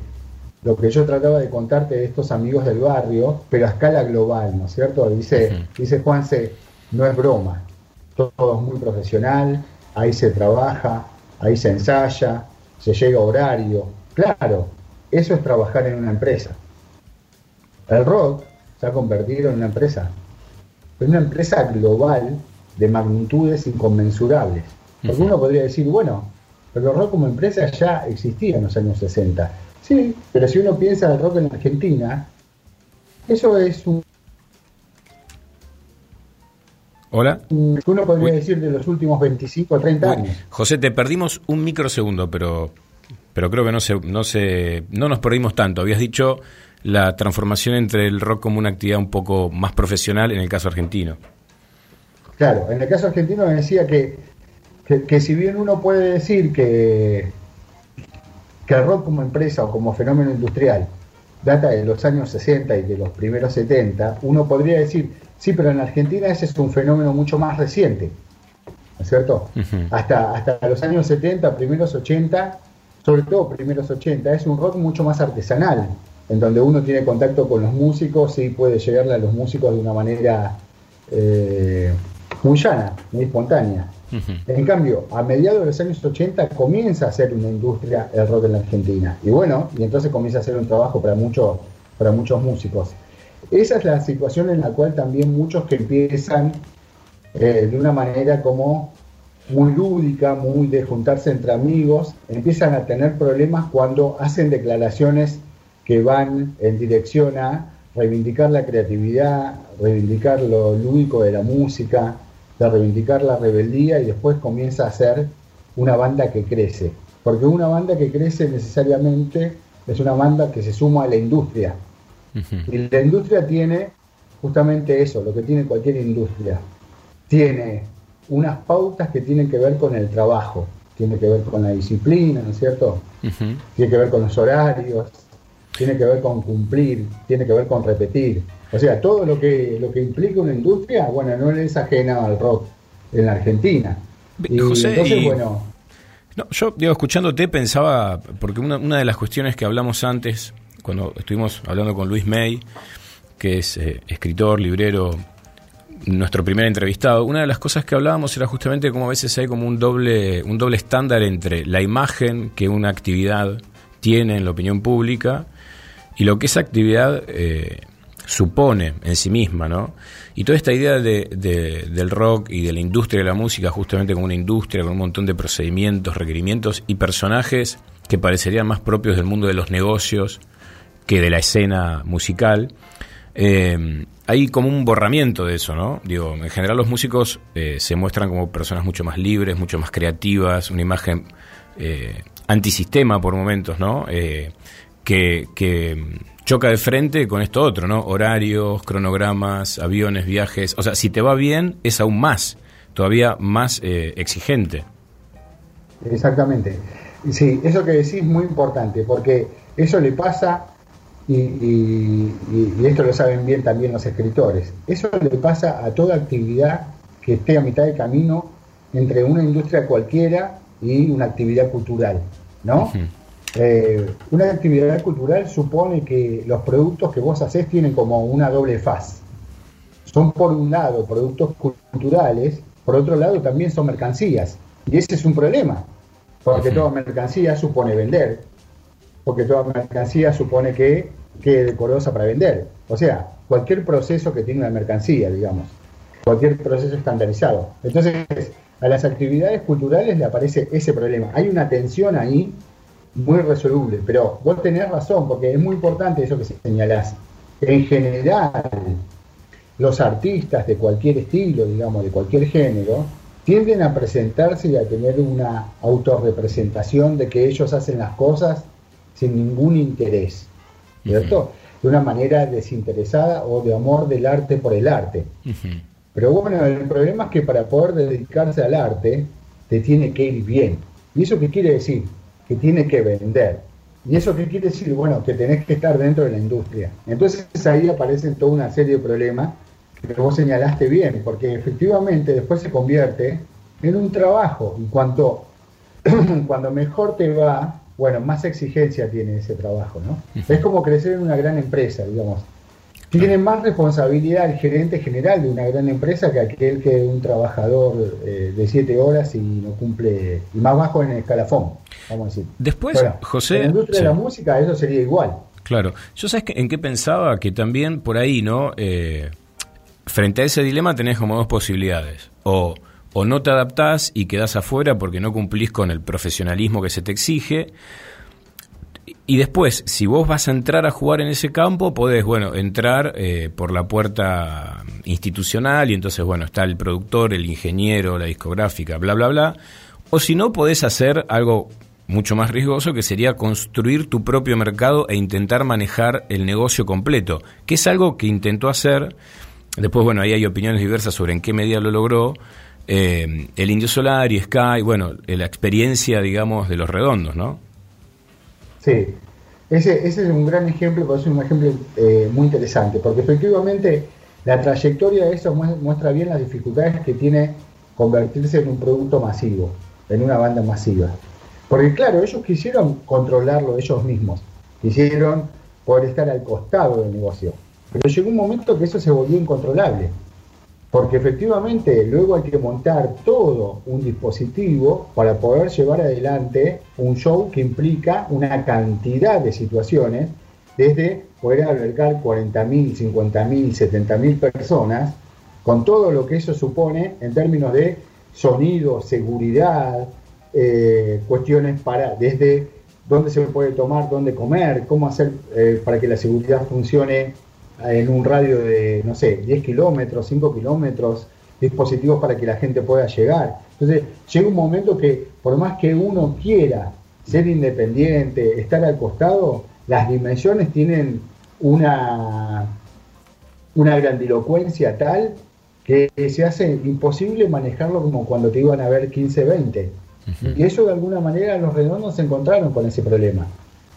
lo que yo trataba de contarte de estos amigos del barrio, pero a escala global, ¿no es cierto? Dice, dice Juanse, no es broma, todo es muy profesional, ahí se trabaja, ahí se ensaya, se llega a horario. Claro, eso es trabajar en una empresa. El rock se ha convertido en una empresa, en una empresa global de magnitudes inconmensurables. Porque uno podría decir, bueno, pero el rock como empresa ya existía en los años 60. Sí, pero si uno piensa el rock en Argentina, eso es un, Hola. un- uno podría decir de los últimos 25 o 30 años. José, te perdimos un microsegundo, pero, pero creo que no, se, no, se, no nos perdimos tanto. Habías dicho la transformación entre el rock como una actividad un poco más profesional en el caso argentino. Claro, en el caso argentino me decía que, que, que si bien uno puede decir que, que el rock como empresa o como fenómeno industrial data de los años 60 y de los primeros 70, uno podría decir, sí, pero en Argentina ese es un fenómeno mucho más reciente, ¿no es cierto? Hasta, hasta los años 70, primeros 80, sobre todo primeros 80, es un rock mucho más artesanal, en donde uno tiene contacto con los músicos y puede llegarle a los músicos de una manera eh, muy llana, muy espontánea. En cambio, a mediados de los años 80 comienza a ser una industria el rock en la Argentina. Y bueno, y entonces comienza a ser un trabajo para muchos, para muchos músicos. Esa es la situación en la cual también muchos que empiezan eh, de una manera como muy lúdica, muy de juntarse entre amigos, empiezan a tener problemas cuando hacen declaraciones que van en dirección a reivindicar la creatividad, reivindicar lo lúdico de la música, de reivindicar la rebeldía y después comienza a ser una banda que crece. Porque una banda que crece necesariamente es una banda que se suma a la industria. Y la industria tiene justamente eso, lo que tiene cualquier industria. Tiene unas pautas que tienen que ver con el trabajo, tiene que ver con la disciplina, ¿no es cierto? Tiene que ver con los horarios, tiene que ver con cumplir, tiene que ver con repetir. O sea, todo lo que, lo que implica una industria, bueno, no es ajena al rock en la Argentina. Y José, entonces, y- bueno, No, yo, digo, escuchándote pensaba, porque una, una de las cuestiones que hablamos antes, cuando estuvimos hablando con Luis May, que es eh, escritor, librero, nuestro primer entrevistado, una de las cosas que hablábamos era justamente cómo a veces hay como un doble, un doble estándar entre la imagen que una actividad tiene en la opinión pública y lo que esa actividad eh, supone en sí misma, ¿no? Y toda esta idea de, de- del rock y de la industria de la música justamente como una industria con un montón de procedimientos, requerimientos y personajes que parecerían más propios del mundo de los negocios que de la escena musical. Eh, hay como un borramiento de eso, ¿no? Digo, en general los músicos eh, se muestran como personas mucho más libres, mucho más creativas, una imagen eh, antisistema por momentos, ¿no? Eh, que, que choca de frente con esto otro, ¿no? Horarios, cronogramas, aviones, viajes. O sea, si te va bien, es aún más, todavía más exigente. Exactamente. Sí, eso que decís es muy importante, porque eso le pasa, y, y- esto lo saben bien también los escritores, eso le pasa a toda actividad que esté a mitad de camino entre una industria cualquiera y una actividad cultural, ¿no? Eh, una actividad cultural supone que los productos que vos hacés tienen como una doble faz. Son por un lado productos culturales, por otro lado también son mercancías. Y ese es un problema, porque toda mercancía supone vender, porque toda mercancía supone que quede decorosa para vender. O sea, cualquier proceso que tenga una mercancía, digamos, cualquier proceso estandarizado. Entonces, a las actividades culturales le aparece ese problema. Hay una tensión ahí muy resoluble, pero vos tenés razón, porque es muy importante eso que señalás. En general, los artistas de cualquier estilo, digamos, de cualquier género, tienden a presentarse y a tener una autorrepresentación de que ellos hacen las cosas sin ningún interés, ¿cierto? De una manera desinteresada o de amor del arte por el arte. Pero bueno, el problema es que para poder dedicarse al arte, te tiene que ir bien. ¿Y eso qué quiere decir? Que tiene que vender. ¿Y eso qué quiere decir? Bueno, que tenés que estar dentro de la industria. Entonces ahí aparecen toda una serie de problemas que vos señalaste bien, porque efectivamente después se convierte en un trabajo. Y cuanto, [clears throat] cuando mejor te va, bueno, más exigencia tiene ese trabajo, ¿no? Es como crecer en una gran empresa, digamos. Tiene más responsabilidad el gerente general de una gran empresa que aquel que es un trabajador eh, de siete horas y no cumple, y más bajo en el escalafón, vamos a decir. Después, José... En la industria sí. de la música eso sería igual. Claro. Yo sabes que- en qué pensaba que también por ahí, ¿no? Eh, frente a ese dilema tenés como dos posibilidades. O, o no te adaptás y quedás afuera porque no cumplís con el profesionalismo que se te exige. Y después, si vos vas a entrar a jugar en ese campo, podés, bueno, entrar eh, por la puerta institucional y entonces, bueno, está el productor, el ingeniero, la discográfica, bla, bla, bla. O si no, podés hacer algo mucho más riesgoso que sería construir tu propio mercado e intentar manejar el negocio completo, que es algo que intentó hacer. Después, bueno, ahí hay opiniones diversas sobre en qué medida lo logró. Eh, el Indio Solar y Sky, bueno, eh, la experiencia, digamos, de los redondos, ¿no? Sí, ese, ese es un gran ejemplo, es un ejemplo eh, muy interesante, porque efectivamente la trayectoria de eso mues- muestra bien las dificultades que tiene convertirse en un producto masivo, en una banda masiva. Porque claro, ellos quisieron controlarlo ellos mismos, quisieron poder estar al costado del negocio, pero llegó un momento que eso se volvió incontrolable. Porque efectivamente luego hay que montar todo un dispositivo para poder llevar adelante un show que implica una cantidad de situaciones, desde poder albergar 40.000, 50.000, 70.000 personas, con todo lo que eso supone en términos de sonido, seguridad, eh, cuestiones para desde dónde se puede tomar, dónde comer, cómo hacer eh, para que la seguridad funcione en un radio de, no sé, 10 kilómetros, 5 kilómetros, dispositivos para que la gente pueda llegar. Entonces, llega un momento que por más que uno quiera ser independiente, estar al costado, las dimensiones tienen una, una grandilocuencia tal que se hace imposible manejarlo como cuando te iban a ver 15, 20. Y eso de alguna manera los redondos se encontraron con ese problema.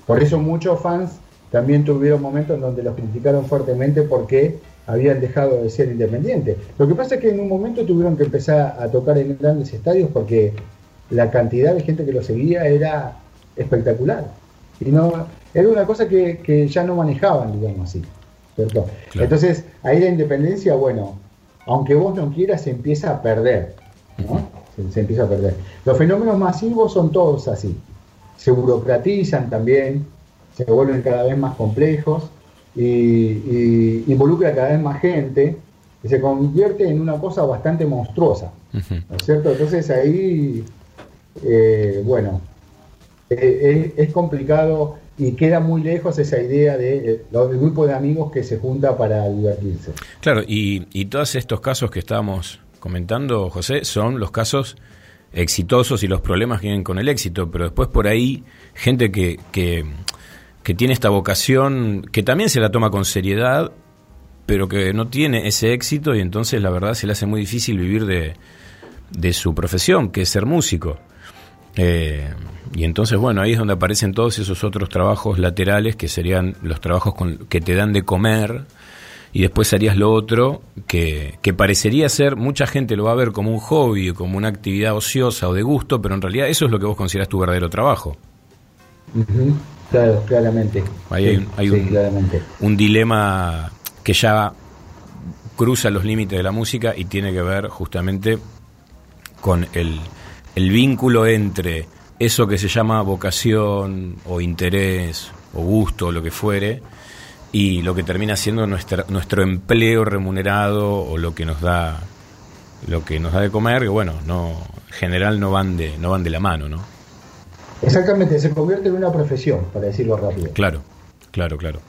Por eso muchos fans también tuvieron momentos en donde los criticaron fuertemente porque habían dejado de ser independientes. Lo que pasa es que en un momento tuvieron que empezar a tocar en grandes estadios porque la cantidad de gente que lo seguía era espectacular. Y no era una cosa que, que ya no manejaban, digamos así. ¿cierto? Entonces, ahí la independencia, bueno, aunque vos no quieras, se empieza a perder. ¿no? Se, se empieza a perder. Los fenómenos masivos son todos así. Se burocratizan también, se vuelven cada vez más complejos y, y involucra cada vez más gente y se convierte en una cosa bastante monstruosa. ¿no es cierto? Entonces ahí, eh, bueno, eh, es, es complicado y queda muy lejos esa idea de eh, grupo de amigos que se junta para divertirse. Claro, y, y todos estos casos que estábamos comentando, José, son los casos exitosos y los problemas que vienen con el éxito, pero después por ahí gente que, que, que tiene esta vocación, que también se la toma con seriedad, pero que no tiene ese éxito y entonces la verdad se le hace muy difícil vivir de, de su profesión, que es ser músico. Eh, y entonces, bueno, ahí es donde aparecen todos esos otros trabajos laterales que serían los trabajos con, que te dan de comer y después harías lo otro que, que parecería ser, mucha gente lo va a ver como un hobby, como una actividad ociosa o de gusto, pero en realidad eso es lo que vos consideras tu verdadero trabajo. Claro, claramente. Ahí hay, un- hay sí, un, claramente. un dilema que ya cruza los límites de la música y tiene que ver justamente con el, el vínculo entre eso que se llama vocación o interés o gusto o lo que fuere y lo que termina siendo nuestra, nuestro empleo remunerado o lo que nos da lo que nos da de comer que bueno no en general no van de no van de la mano no Exactamente, se convierte en una profesión, para decirlo rápido. Claro, claro, claro.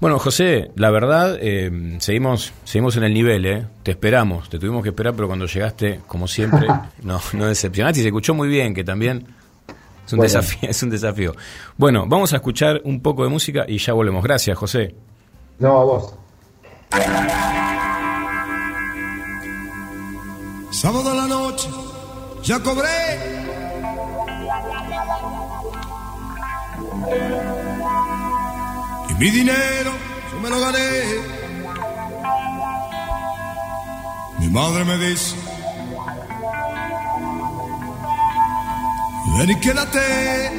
Bueno, José, la verdad, eh, seguimos, seguimos en el nivel, ¿eh? Te esperamos, te tuvimos que esperar, pero cuando llegaste, como siempre, [laughs] no, no decepcionaste y se escuchó muy bien, que también es un, Bueno. desafío, es un desafío. Bueno, vamos a escuchar un poco de música y ya volvemos. Gracias, José. No, a vos. Sábado a la noche, ya cobré. Y mi dinero yo me lo gané. Mi madre me dice, ven y quédate.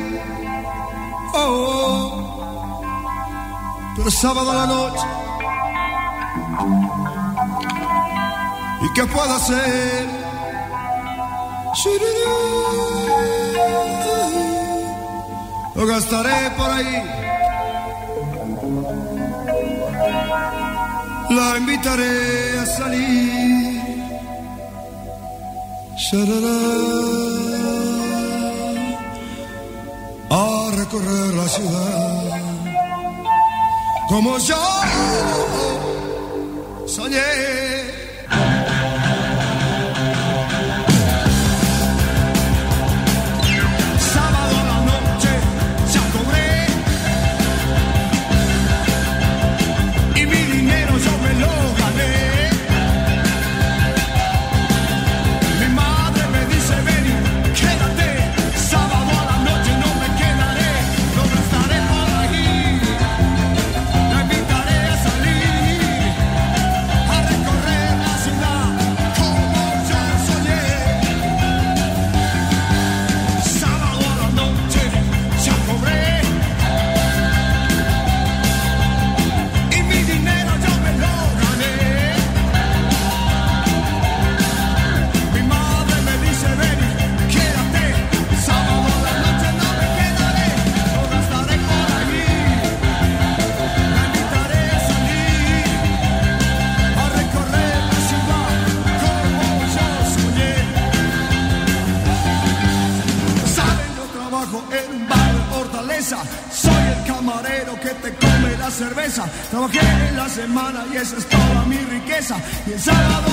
Oh, oh. pero sábado a la noche. ¿Y qué puedo hacer? Lo gastaré por ahí. La invitaré a salir. A recorrer la ciudad. Como yo soñé. Camarero que te come la cerveza. Trabajé en la semana y esa es toda mi riqueza. Y el sábado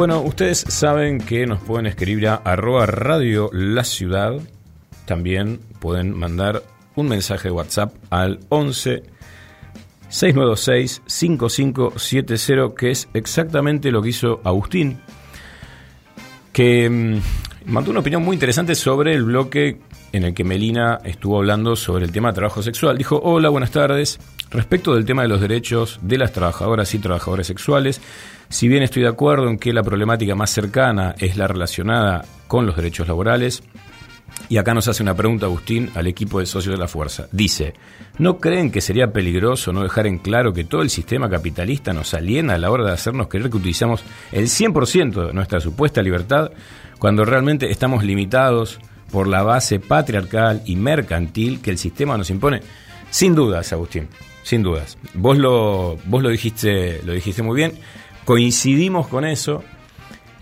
Bueno, ustedes saben que nos pueden escribir a arroba radio la ciudad. También pueden mandar un mensaje de WhatsApp al 11 696 5570, que es exactamente lo que hizo Agustín, que mandó una opinión muy interesante sobre el bloque en el que Melina estuvo hablando sobre el tema de trabajo sexual. Dijo, hola, buenas tardes. Respecto del tema de los derechos de las trabajadoras y trabajadores sexuales, si bien estoy de acuerdo en que la problemática más cercana es la relacionada con los derechos laborales, y acá nos hace una pregunta Agustín al equipo de socios de la fuerza. Dice, ¿no creen que sería peligroso no dejar en claro que todo el sistema capitalista nos aliena a la hora de hacernos creer que utilizamos el 100% de nuestra supuesta libertad cuando realmente estamos limitados por la base patriarcal y mercantil que el sistema nos impone? Sin dudas, Agustín, sin dudas. Vos lo, vos lo dijiste, lo dijiste muy bien. Coincidimos con eso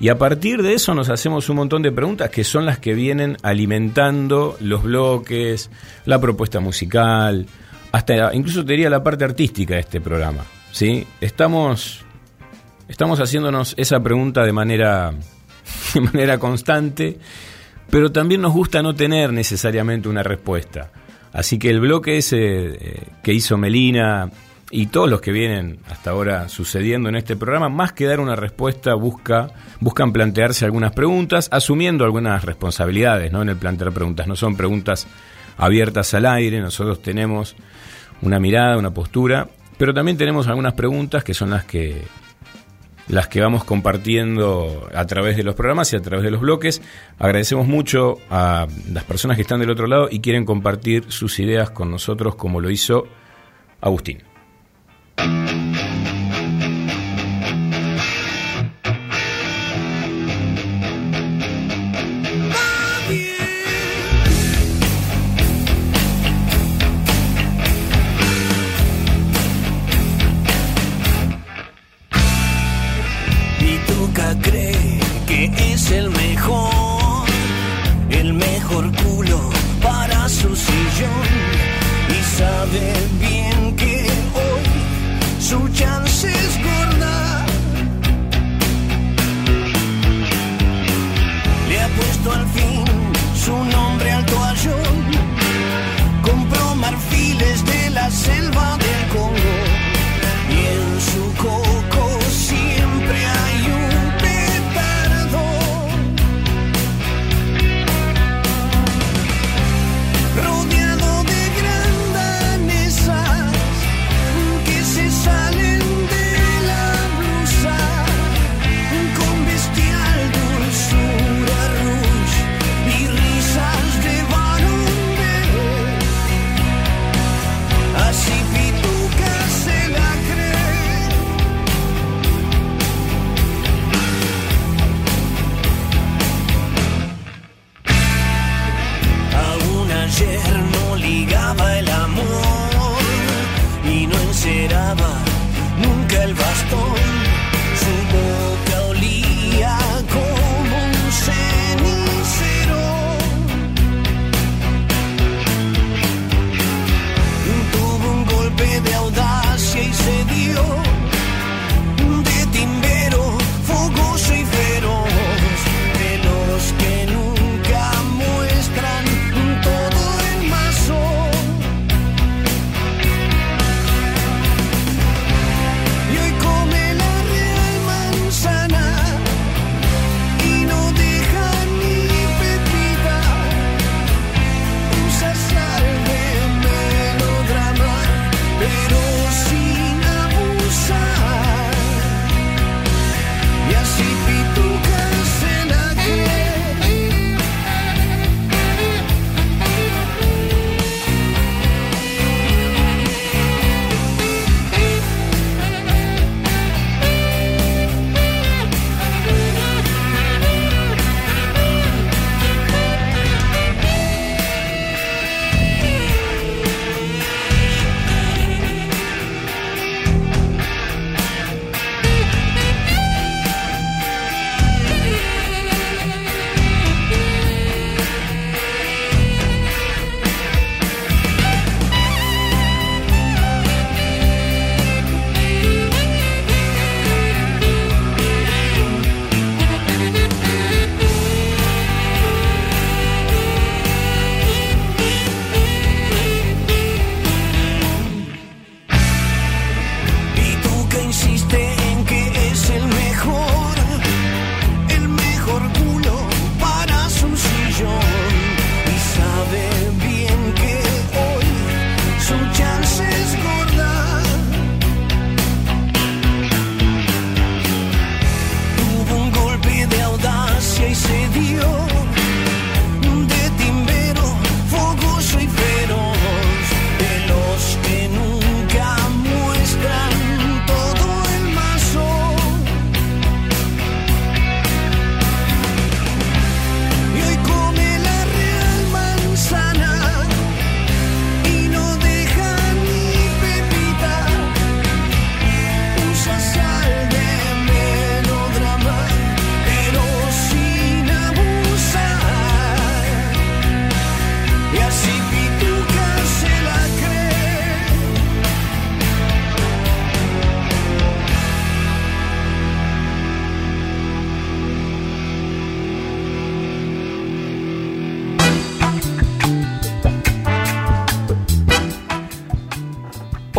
y a partir de eso nos hacemos un montón de preguntas que son las que vienen alimentando los bloques, la propuesta musical, hasta incluso te diría la parte artística de este programa. ¿sí? Estamos, estamos haciéndonos esa pregunta de manera, [laughs] de manera constante, pero también nos gusta no tener necesariamente una respuesta. Así que el bloque ese eh, que hizo Melina y todos los que vienen hasta ahora sucediendo en este programa, más que dar una respuesta, busca, buscan plantearse algunas preguntas, asumiendo algunas responsabilidades ¿no? en el plantear preguntas. No son preguntas abiertas al aire, nosotros tenemos una mirada, una postura, pero también tenemos algunas preguntas que son las que las que vamos compartiendo a través de los programas y a través de los bloques. Agradecemos mucho a las personas que están del otro lado y quieren compartir sus ideas con nosotros como lo hizo Agustín.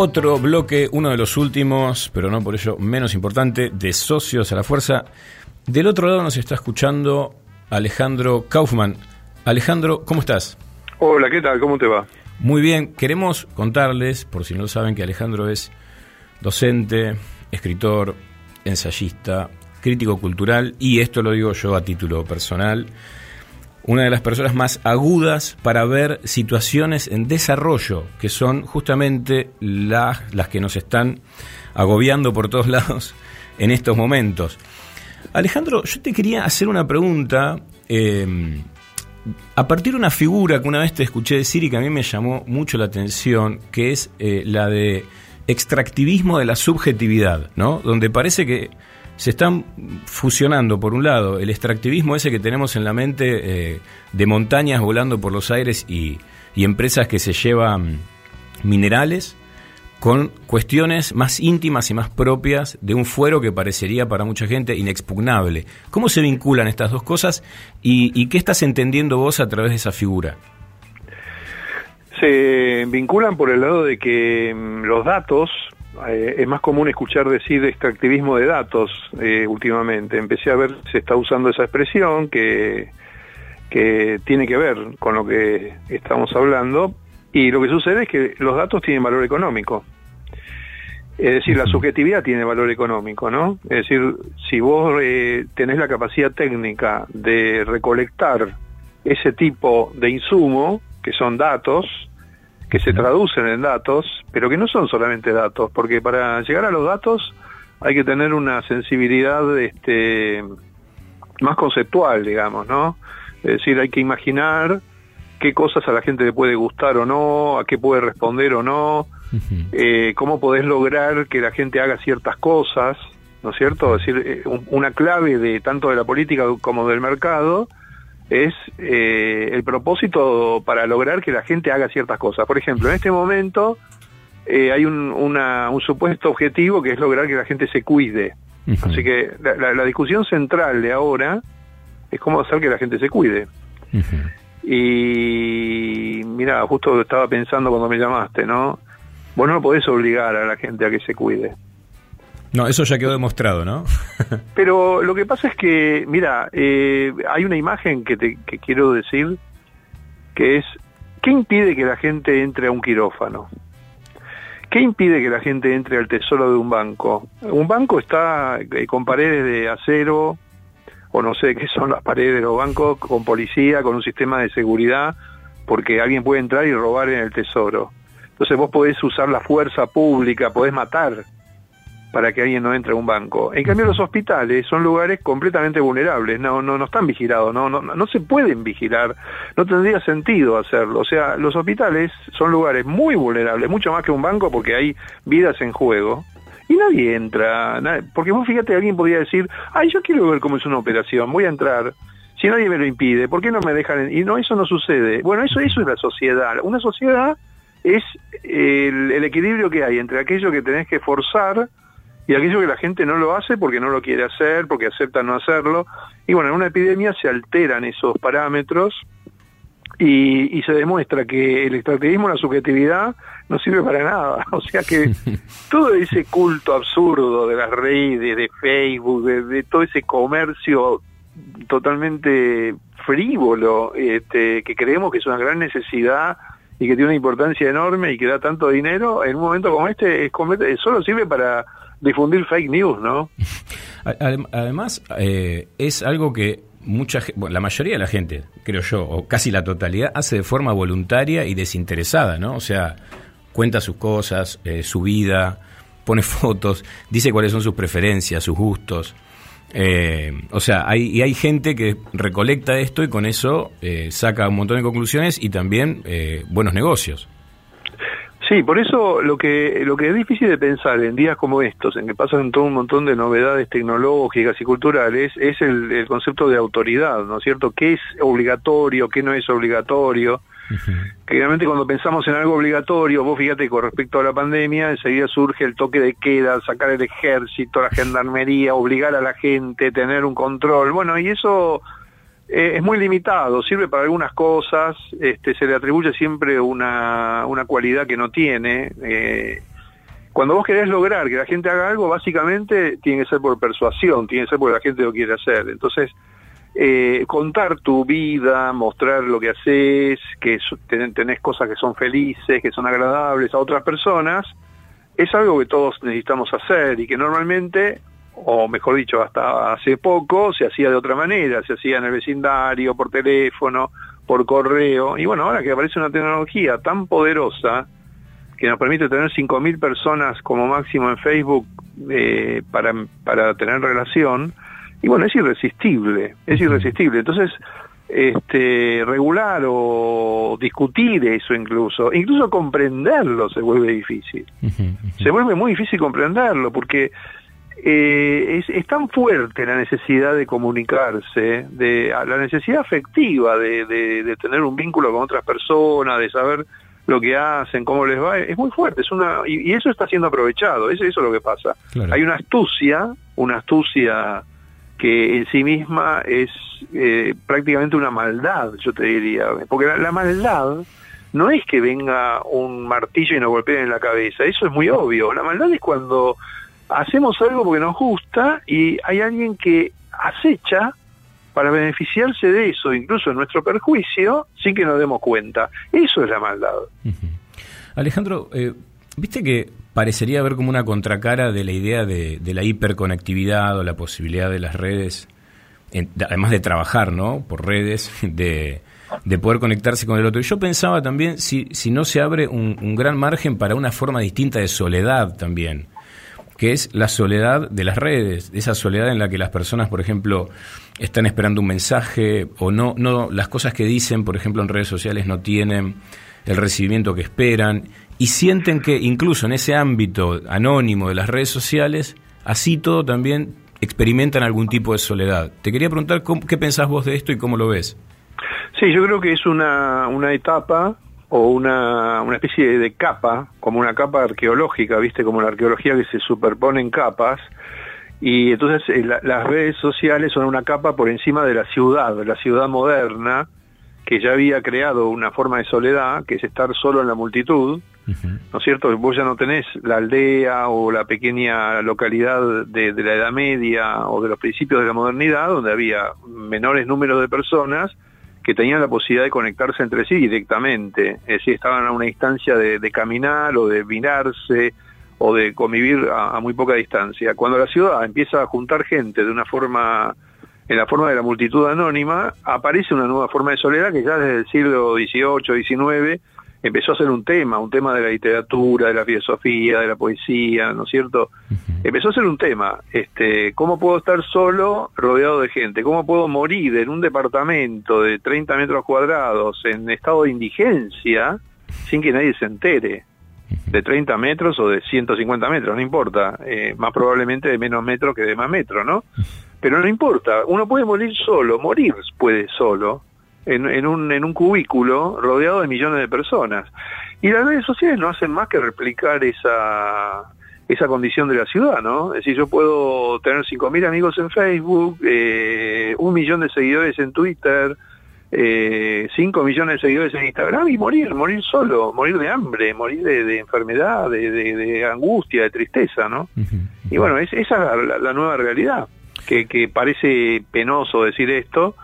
Otro bloque, uno de los últimos, pero no por ello menos importante, de Socios a la Fuerza. Del otro lado nos está escuchando Alejandro Kaufman. Alejandro, ¿cómo estás? Hola, ¿qué tal? ¿Cómo te va? Muy bien, queremos contarles, por si no lo saben, que Alejandro es docente, escritor, ensayista, crítico cultural y esto lo digo yo a título personal, una de las personas más agudas para ver situaciones en desarrollo, que son justamente las, las que nos están agobiando por todos [laughs] lados en estos momentos. Alejandro, yo te quería hacer una pregunta. eh, a partir de una figura que una vez te escuché decir y que a mí me llamó mucho la atención, que es eh, la de extractivismo de la subjetividad, ¿no? Donde parece que se están fusionando, por un lado, el extractivismo ese que tenemos en la mente eh, de montañas volando por los aires y, y empresas que se llevan minerales, con cuestiones más íntimas y más propias de un fuero que parecería para mucha gente inexpugnable. ¿Cómo se vinculan estas dos cosas y, y qué estás entendiendo vos a través de esa figura? Se vinculan por el lado de que mm, los datos, eh, es más común escuchar decir extractivismo de datos eh, últimamente. Empecé a ver, se está usando esa expresión que, que tiene que ver con lo que estamos hablando y lo que sucede es que los datos tienen valor económico. Es decir, la subjetividad tiene valor económico, ¿no? Es decir, si vos eh, tenés la capacidad técnica de recolectar ese tipo de insumo, que son datos, que se traducen en datos, pero que no son solamente datos, porque para llegar a los datos hay que tener una sensibilidad este, más conceptual, digamos, ¿no? Es decir, hay que imaginar qué cosas a la gente le puede gustar o no, a qué puede responder o no, eh, cómo podés lograr que la gente haga ciertas cosas, ¿no es cierto? Es decir, eh, un- una clave de tanto de la política como del mercado es eh, el propósito para lograr que la gente haga ciertas cosas. Por ejemplo, en este momento eh, hay un, una- un supuesto objetivo que es lograr que la gente se cuide. Así que la, la- la discusión central de ahora es cómo hacer que la gente se cuide. Y mira, justo estaba pensando cuando me llamaste, ¿no? Vos no podés obligar a la gente a que se cuide. No, eso ya quedó demostrado, ¿no? [laughs] Pero lo que pasa es que, mira, eh, hay una imagen que te que quiero decir que es, ¿qué impide que la gente entre a un quirófano? ¿Qué impide que la gente entre al tesoro de un banco? Un banco está eh, con paredes de acero, o no sé qué son las paredes de los bancos, con policía, con un sistema de seguridad, porque alguien puede entrar y robar en el tesoro. Entonces vos podés usar la fuerza pública, podés matar para que alguien no entre a un banco. En cambio los hospitales son lugares completamente vulnerables, no no no están vigilados, no no no se pueden vigilar, no tendría sentido hacerlo. O sea, los hospitales son lugares muy vulnerables, mucho más que un banco porque hay vidas en juego. Y nadie entra, porque vos fíjate, alguien podría decir, ay, yo quiero ver cómo es una operación, voy a entrar. Si nadie me lo impide, ¿por qué no me dejan? en-?" Y no, eso no sucede. Bueno, eso, eso es la sociedad. Una sociedad es el, el equilibrio que hay entre aquello que tenés que forzar y aquello que la gente no lo hace porque no lo quiere hacer, porque acepta no hacerlo. Y bueno, en una epidemia se alteran esos parámetros y, y se demuestra que el extractivismo, la subjetividad, no sirve para nada. [laughs] O sea que [laughs] todo ese culto absurdo de las redes, de Facebook, de, de todo ese comercio totalmente frívolo, este, que creemos que es una gran necesidad y que tiene una importancia enorme y que da tanto dinero, en un momento como este es solo sirve para difundir fake news, ¿no? [laughs] Adem- Además, eh, es algo que mucha bueno, la mayoría de la gente, creo yo, o casi la totalidad, hace de forma voluntaria y desinteresada, ¿no? O sea, cuenta sus cosas, eh, su vida, pone [laughs] fotos, dice cuáles son sus preferencias, sus gustos. Eh, o sea, hay, y hay gente que recolecta esto y con eso eh, saca un montón de conclusiones y también eh, buenos negocios. Sí, por eso lo que lo que es difícil de pensar en días como estos, en que pasan todo un montón de novedades tecnológicas y culturales, es el, el concepto de autoridad, ¿no es cierto? ¿Qué es obligatorio, qué no es obligatorio? Que realmente cuando pensamos en algo obligatorio, vos fíjate con respecto a la pandemia, enseguida surge el toque de queda, sacar el ejército, la gendarmería, obligar a la gente, tener un control. Bueno, y eso eh, es muy limitado, sirve para algunas cosas, este, se le atribuye siempre una, una cualidad que no tiene, eh, cuando vos querés lograr que la gente haga algo, básicamente tiene que ser por persuasión, tiene que ser porque la gente lo quiere hacer. Entonces, eh, contar tu vida, mostrar lo que haces, que tenés cosas que son felices, que son agradables a otras personas, es algo que todos necesitamos hacer y que normalmente, o mejor dicho, hasta hace poco se hacía de otra manera, se hacía en el vecindario, por teléfono, por correo, y bueno, ahora que aparece una tecnología tan poderosa que nos permite tener 5.000 personas como máximo en Facebook eh, para, para tener relación, y bueno, es irresistible, es irresistible. Entonces, este, regular o discutir eso incluso, incluso comprenderlo se vuelve difícil. Se vuelve muy difícil comprenderlo porque eh, es, es tan fuerte la necesidad de comunicarse, de la necesidad afectiva de, de- de tener un vínculo con otras personas, de saber lo que hacen, cómo les va, es muy fuerte, es una y, y eso está siendo aprovechado, eso, eso es lo que pasa. Claro. Hay una astucia, una astucia que en sí misma es eh, prácticamente una maldad, yo te diría, porque la, la maldad no es que venga un martillo y nos golpeen en la cabeza, eso es muy obvio, la maldad es cuando hacemos algo porque nos gusta y hay alguien que acecha para beneficiarse de eso, incluso en nuestro perjuicio, sin que nos demos cuenta. Eso es la maldad. Alejandro, eh, viste que parecería haber como una contracara de la idea de, la hiperconectividad o la posibilidad de las redes, en- de- además de trabajar, ¿no? Por redes, [laughs] de, de poder conectarse con el otro. Yo pensaba también si, si no se abre un, un gran margen para una forma distinta de soledad también, que es la soledad de las redes, esa soledad en la que las personas, por ejemplo, están esperando un mensaje o no, no, las cosas que dicen, por ejemplo, en redes sociales no tienen el recibimiento que esperan y sienten que incluso en ese ámbito anónimo de las redes sociales, así todo también experimentan algún tipo de soledad. Te quería preguntar cómo- qué pensás vos de esto y cómo lo ves. Sí, yo creo que es una, una etapa o una, una especie de, capa, como una capa arqueológica, ¿viste? Como la arqueología que se superpone en capas. Y entonces eh, la- las redes sociales son una capa por encima de la ciudad, la ciudad moderna, que ya había creado una forma de soledad, que es estar solo en la multitud, ¿no es cierto? Vos ya no tenés la aldea o la pequeña localidad de, de la Edad Media o de los principios de la modernidad, donde había menores números de personas que tenían la posibilidad de conectarse entre sí directamente, es decir, estaban a una instancia de, caminar o de mirarse o de convivir a, a muy poca distancia. Cuando la ciudad empieza a juntar gente de una forma, en la forma de la multitud anónima, aparece una nueva forma de soledad que ya desde el siglo XVIII, XIX empezó a ser un tema, un tema de la literatura, de la filosofía, de la poesía, ¿no es cierto? Empezó a ser un tema, este, ¿cómo puedo estar solo rodeado de gente? ¿Cómo puedo morir en un departamento de 30 metros cuadrados en estado de indigencia sin que nadie se entere? De 30 metros o de 150 metros, no importa, eh, más probablemente de menos metros que de más metros, ¿no? Pero no importa, uno puede morir solo, morir puede solo, en, en, un, en un cubículo rodeado de millones de personas. Y las redes sociales no hacen más que replicar esa, esa condición de la ciudad, ¿no? Es decir, yo puedo tener 5.000 amigos en Facebook, eh, un millón de seguidores en Twitter, eh, 5 millones de seguidores en Instagram y morir, morir solo, morir de hambre, morir de, de enfermedad, de, de- de angustia, de tristeza, ¿no? Y bueno, es, esa es la, la- la nueva realidad, que, que parece penoso decir esto,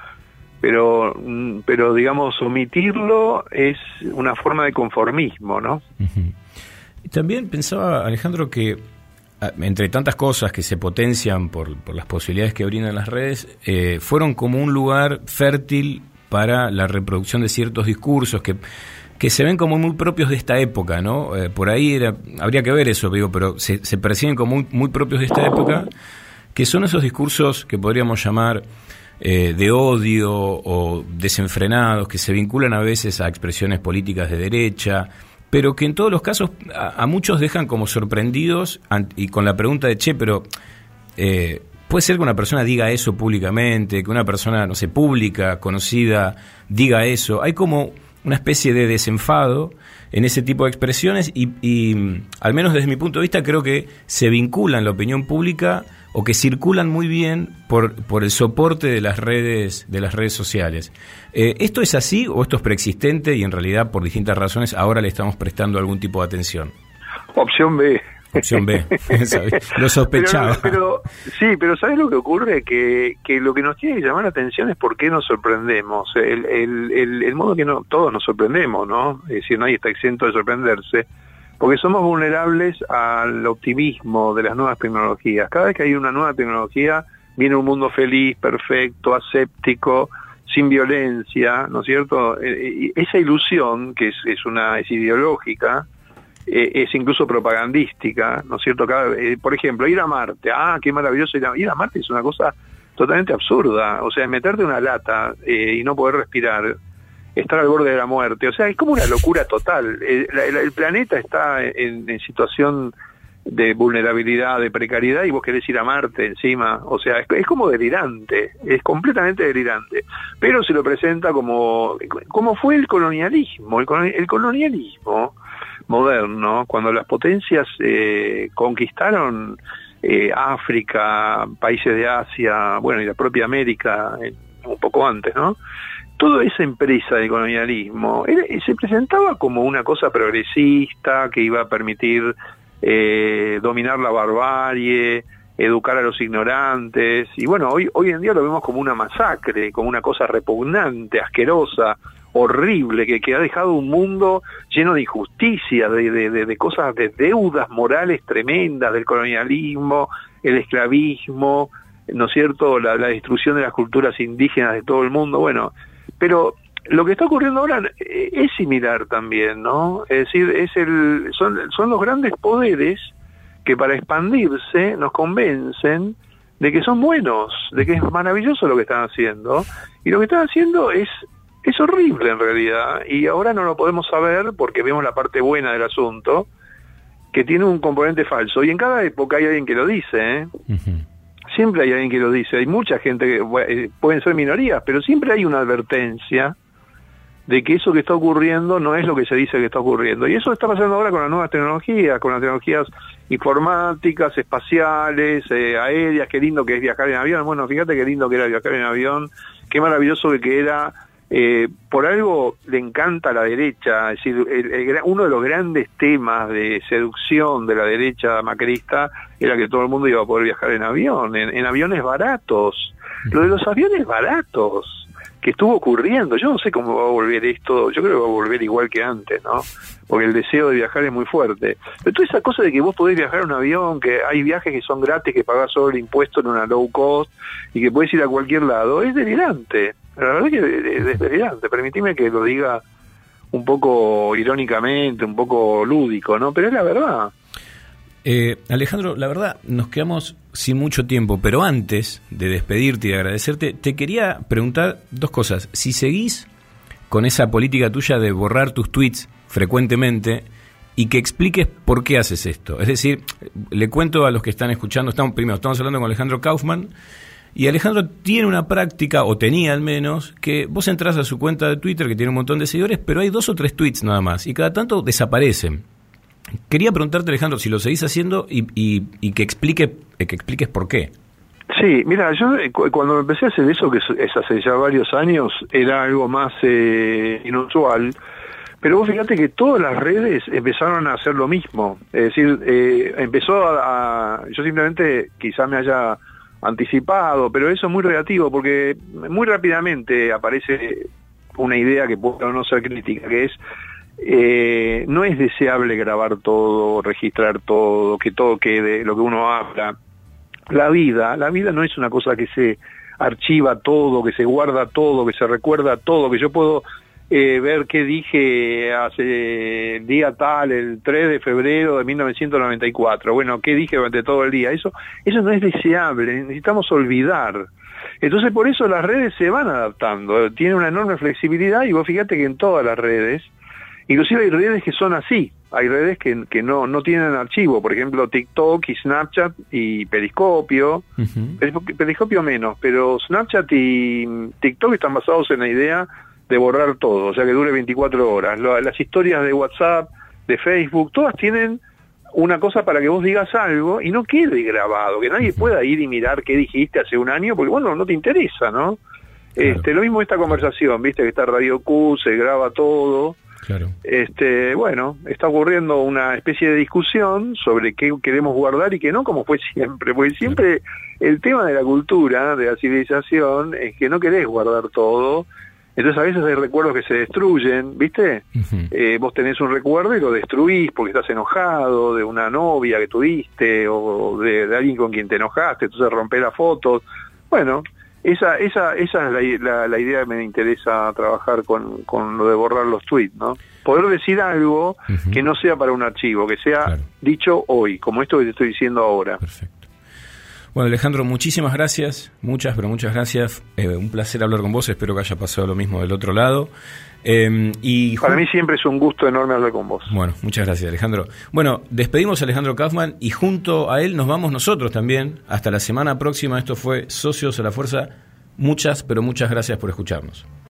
pero, mm, pero digamos, omitirlo es una forma de conformismo, ¿no? Y También pensaba, Alejandro, que ah, entre tantas cosas que se potencian por, por las posibilidades que brindan las redes, eh, fueron como un lugar fértil para la reproducción de ciertos discursos que, que se ven como muy propios de esta época, ¿no? Eh, por ahí era, habría que ver eso, digo, pero se, se perciben como muy, muy propios de esta época, que son esos discursos que podríamos llamar eh, de odio o desenfrenados, que se vinculan a veces a expresiones políticas de derecha, pero que en todos los casos a, muchos dejan como sorprendidos y con la pregunta de, che, pero eh, puede ser que una persona diga eso públicamente, que una persona, no sé, pública, conocida, diga eso. Hay como una especie de desenfado en ese tipo de expresiones y, y, al menos desde mi punto de vista creo que se vinculan la opinión pública o que circulan muy bien por, por el soporte de las redes de las redes sociales. Eh, ¿Esto es así o esto es preexistente y en realidad por distintas razones ahora le estamos prestando algún tipo de atención? Opción B. Opción B. [laughs] [laughs] lo sospechaba. Pero, sí, pero ¿sabes lo que ocurre? Que, que lo que nos tiene que llamar la atención es por qué nos sorprendemos. El, el, el, el modo que no, todos nos sorprendemos, ¿no? Es decir, nadie está exento de sorprenderse. Porque somos vulnerables al optimismo de las nuevas tecnologías. Cada vez que hay una nueva tecnología, viene un mundo feliz, perfecto, aséptico, sin violencia, ¿no es cierto? Eh, esa ilusión, que es, es una es ideológica, eh, es incluso propagandística, ¿no es cierto? Cada, eh, por ejemplo, ir a Marte, ah, qué maravilloso ir a, ir a Marte, es una cosa totalmente absurda, o sea, meterte una lata y no poder respirar, estar al borde de la muerte, o sea, es como una locura total. El, el planeta está en, situación de vulnerabilidad, de precariedad y vos querés ir a Marte encima, o sea, es, como delirante, es completamente delirante, pero se lo presenta como, como fue el colonialismo, el, colonialismo moderno, cuando las potencias eh, conquistaron eh, África, países de Asia, bueno, y la propia América un poco antes, ¿no? Toda esa empresa de colonialismo se presentaba como una cosa progresista que iba a permitir eh, dominar la barbarie, educar a los ignorantes, y bueno, hoy, hoy en día lo vemos como una masacre, como una cosa repugnante, asquerosa, horrible, que, ha dejado un mundo lleno de injusticia, de, de, de, cosas, de deudas morales tremendas, del colonialismo, el esclavismo, ¿no es cierto?, la, la destrucción de las culturas indígenas de todo el mundo, bueno, pero lo que está ocurriendo ahora eh, es similar también, ¿no? Es decir, es el, son, son los grandes poderes que para expandirse nos convencen de que son buenos, de que es maravilloso lo que están haciendo, y lo que están haciendo es, es horrible en realidad, y ahora no lo podemos saber porque vemos la parte buena del asunto, que tiene un componente falso, y en cada época hay alguien que lo dice, ¿eh? Siempre hay alguien que lo dice, hay mucha gente que eh, pueden ser minorías, pero siempre hay una advertencia de que eso que está ocurriendo no es lo que se dice que está ocurriendo. Y eso está pasando ahora con las nuevas tecnologías, con las tecnologías informáticas, espaciales, eh, aéreas, qué lindo que es viajar en avión. Bueno, fíjate qué lindo que era viajar en avión, qué maravilloso que era. Eh, por algo le encanta a la derecha, es decir, uno de los grandes temas de seducción de la derecha macrista era que todo el mundo iba a poder viajar en avión, en aviones baratos. Lo de los aviones baratos, que estuvo ocurriendo. Yo no sé cómo va a volver esto, yo creo que va a volver igual que antes, ¿no? Porque el deseo de viajar es muy fuerte. Pero toda esa cosa de que vos podés viajar en un avión, que hay viajes que son gratis, que pagás solo el impuesto en una low cost y que puedes ir a cualquier lado, es delirante. La verdad que es delirante. Permitime que lo diga un poco irónicamente, un poco lúdico, ¿no? Pero es la verdad. Eh, Alejandro, la verdad, nos quedamos sin mucho tiempo, pero antes de despedirte y de agradecerte, te quería preguntar dos cosas. Si seguís con esa política tuya de borrar tus tweets frecuentemente y que expliques por qué haces esto. Es decir, le cuento a los que están escuchando, estamos, primero, estamos hablando con Alejandro Kaufman, y Alejandro tiene una práctica, o tenía al menos, que vos entras a su cuenta de Twitter, que tiene un montón de seguidores, pero hay dos o tres tweets nada más, y cada tanto desaparecen. Quería preguntarte, Alejandro, si lo seguís haciendo y, y, que, explique, que expliques por qué. Sí, mira, yo eh, cuando empecé a hacer eso, que es, hace ya varios años, era algo más eh, inusual, pero vos fíjate que todas las redes empezaron a hacer lo mismo. Es decir, eh, empezó a, Yo simplemente quizá me haya anticipado, pero eso es muy relativo, porque muy rápidamente aparece una idea que puede no ser crítica, que es eh, no es deseable grabar todo, registrar todo, que todo quede, lo que uno habla. La vida, la vida no es una cosa que se archiva todo, que se guarda todo, que se recuerda todo, que yo puedo eh, ver qué dije hace día tal, el 3 de febrero de 1994. Bueno, qué dije durante todo el día. Eso, eso no es deseable, necesitamos olvidar. Entonces por eso las redes se van adaptando, tienen una enorme flexibilidad y vos fíjate que en todas las redes Inclusive hay redes que son así, hay redes que, que no, no tienen archivo, por ejemplo TikTok y Snapchat y Periscopio, Periscopio menos, pero Snapchat y TikTok están basados en la idea de borrar todo, o sea que dure 24 horas. Las historias de WhatsApp, de Facebook, todas tienen una cosa para que vos digas algo y no quede grabado, que nadie pueda ir y mirar qué dijiste hace un año, porque bueno, no te interesa, ¿no? Este, lo mismo esta conversación, viste que está Radio Q, se graba todo, Claro. este, bueno, está ocurriendo una especie de discusión sobre qué queremos guardar y qué no, como fue siempre, porque siempre el tema de la cultura, de la civilización, es que no querés guardar todo, entonces a veces hay recuerdos que se destruyen, ¿viste? Eh, vos tenés un recuerdo y lo destruís porque estás enojado de una novia que tuviste o de, de alguien con quien te enojaste, entonces rompés las fotos. Bueno, esa, esa, esa es la, la- la idea que me interesa trabajar con, con lo de borrar los tweets, ¿no? Poder decir algo que no sea para un archivo, que sea dicho hoy, como esto que te estoy diciendo ahora. Bueno, Alejandro, muchísimas gracias, muchas, pero muchas gracias. Eh, un placer hablar con vos, espero que haya pasado lo mismo del otro lado. Eh, y Para mí siempre es un gusto enorme hablar con vos. Bueno, muchas gracias, Alejandro. Bueno, despedimos a Alejandro Kaufman y junto a él nos vamos nosotros también. Hasta la semana próxima. Esto fue Socios a la Fuerza. Muchas, pero muchas gracias por escucharnos.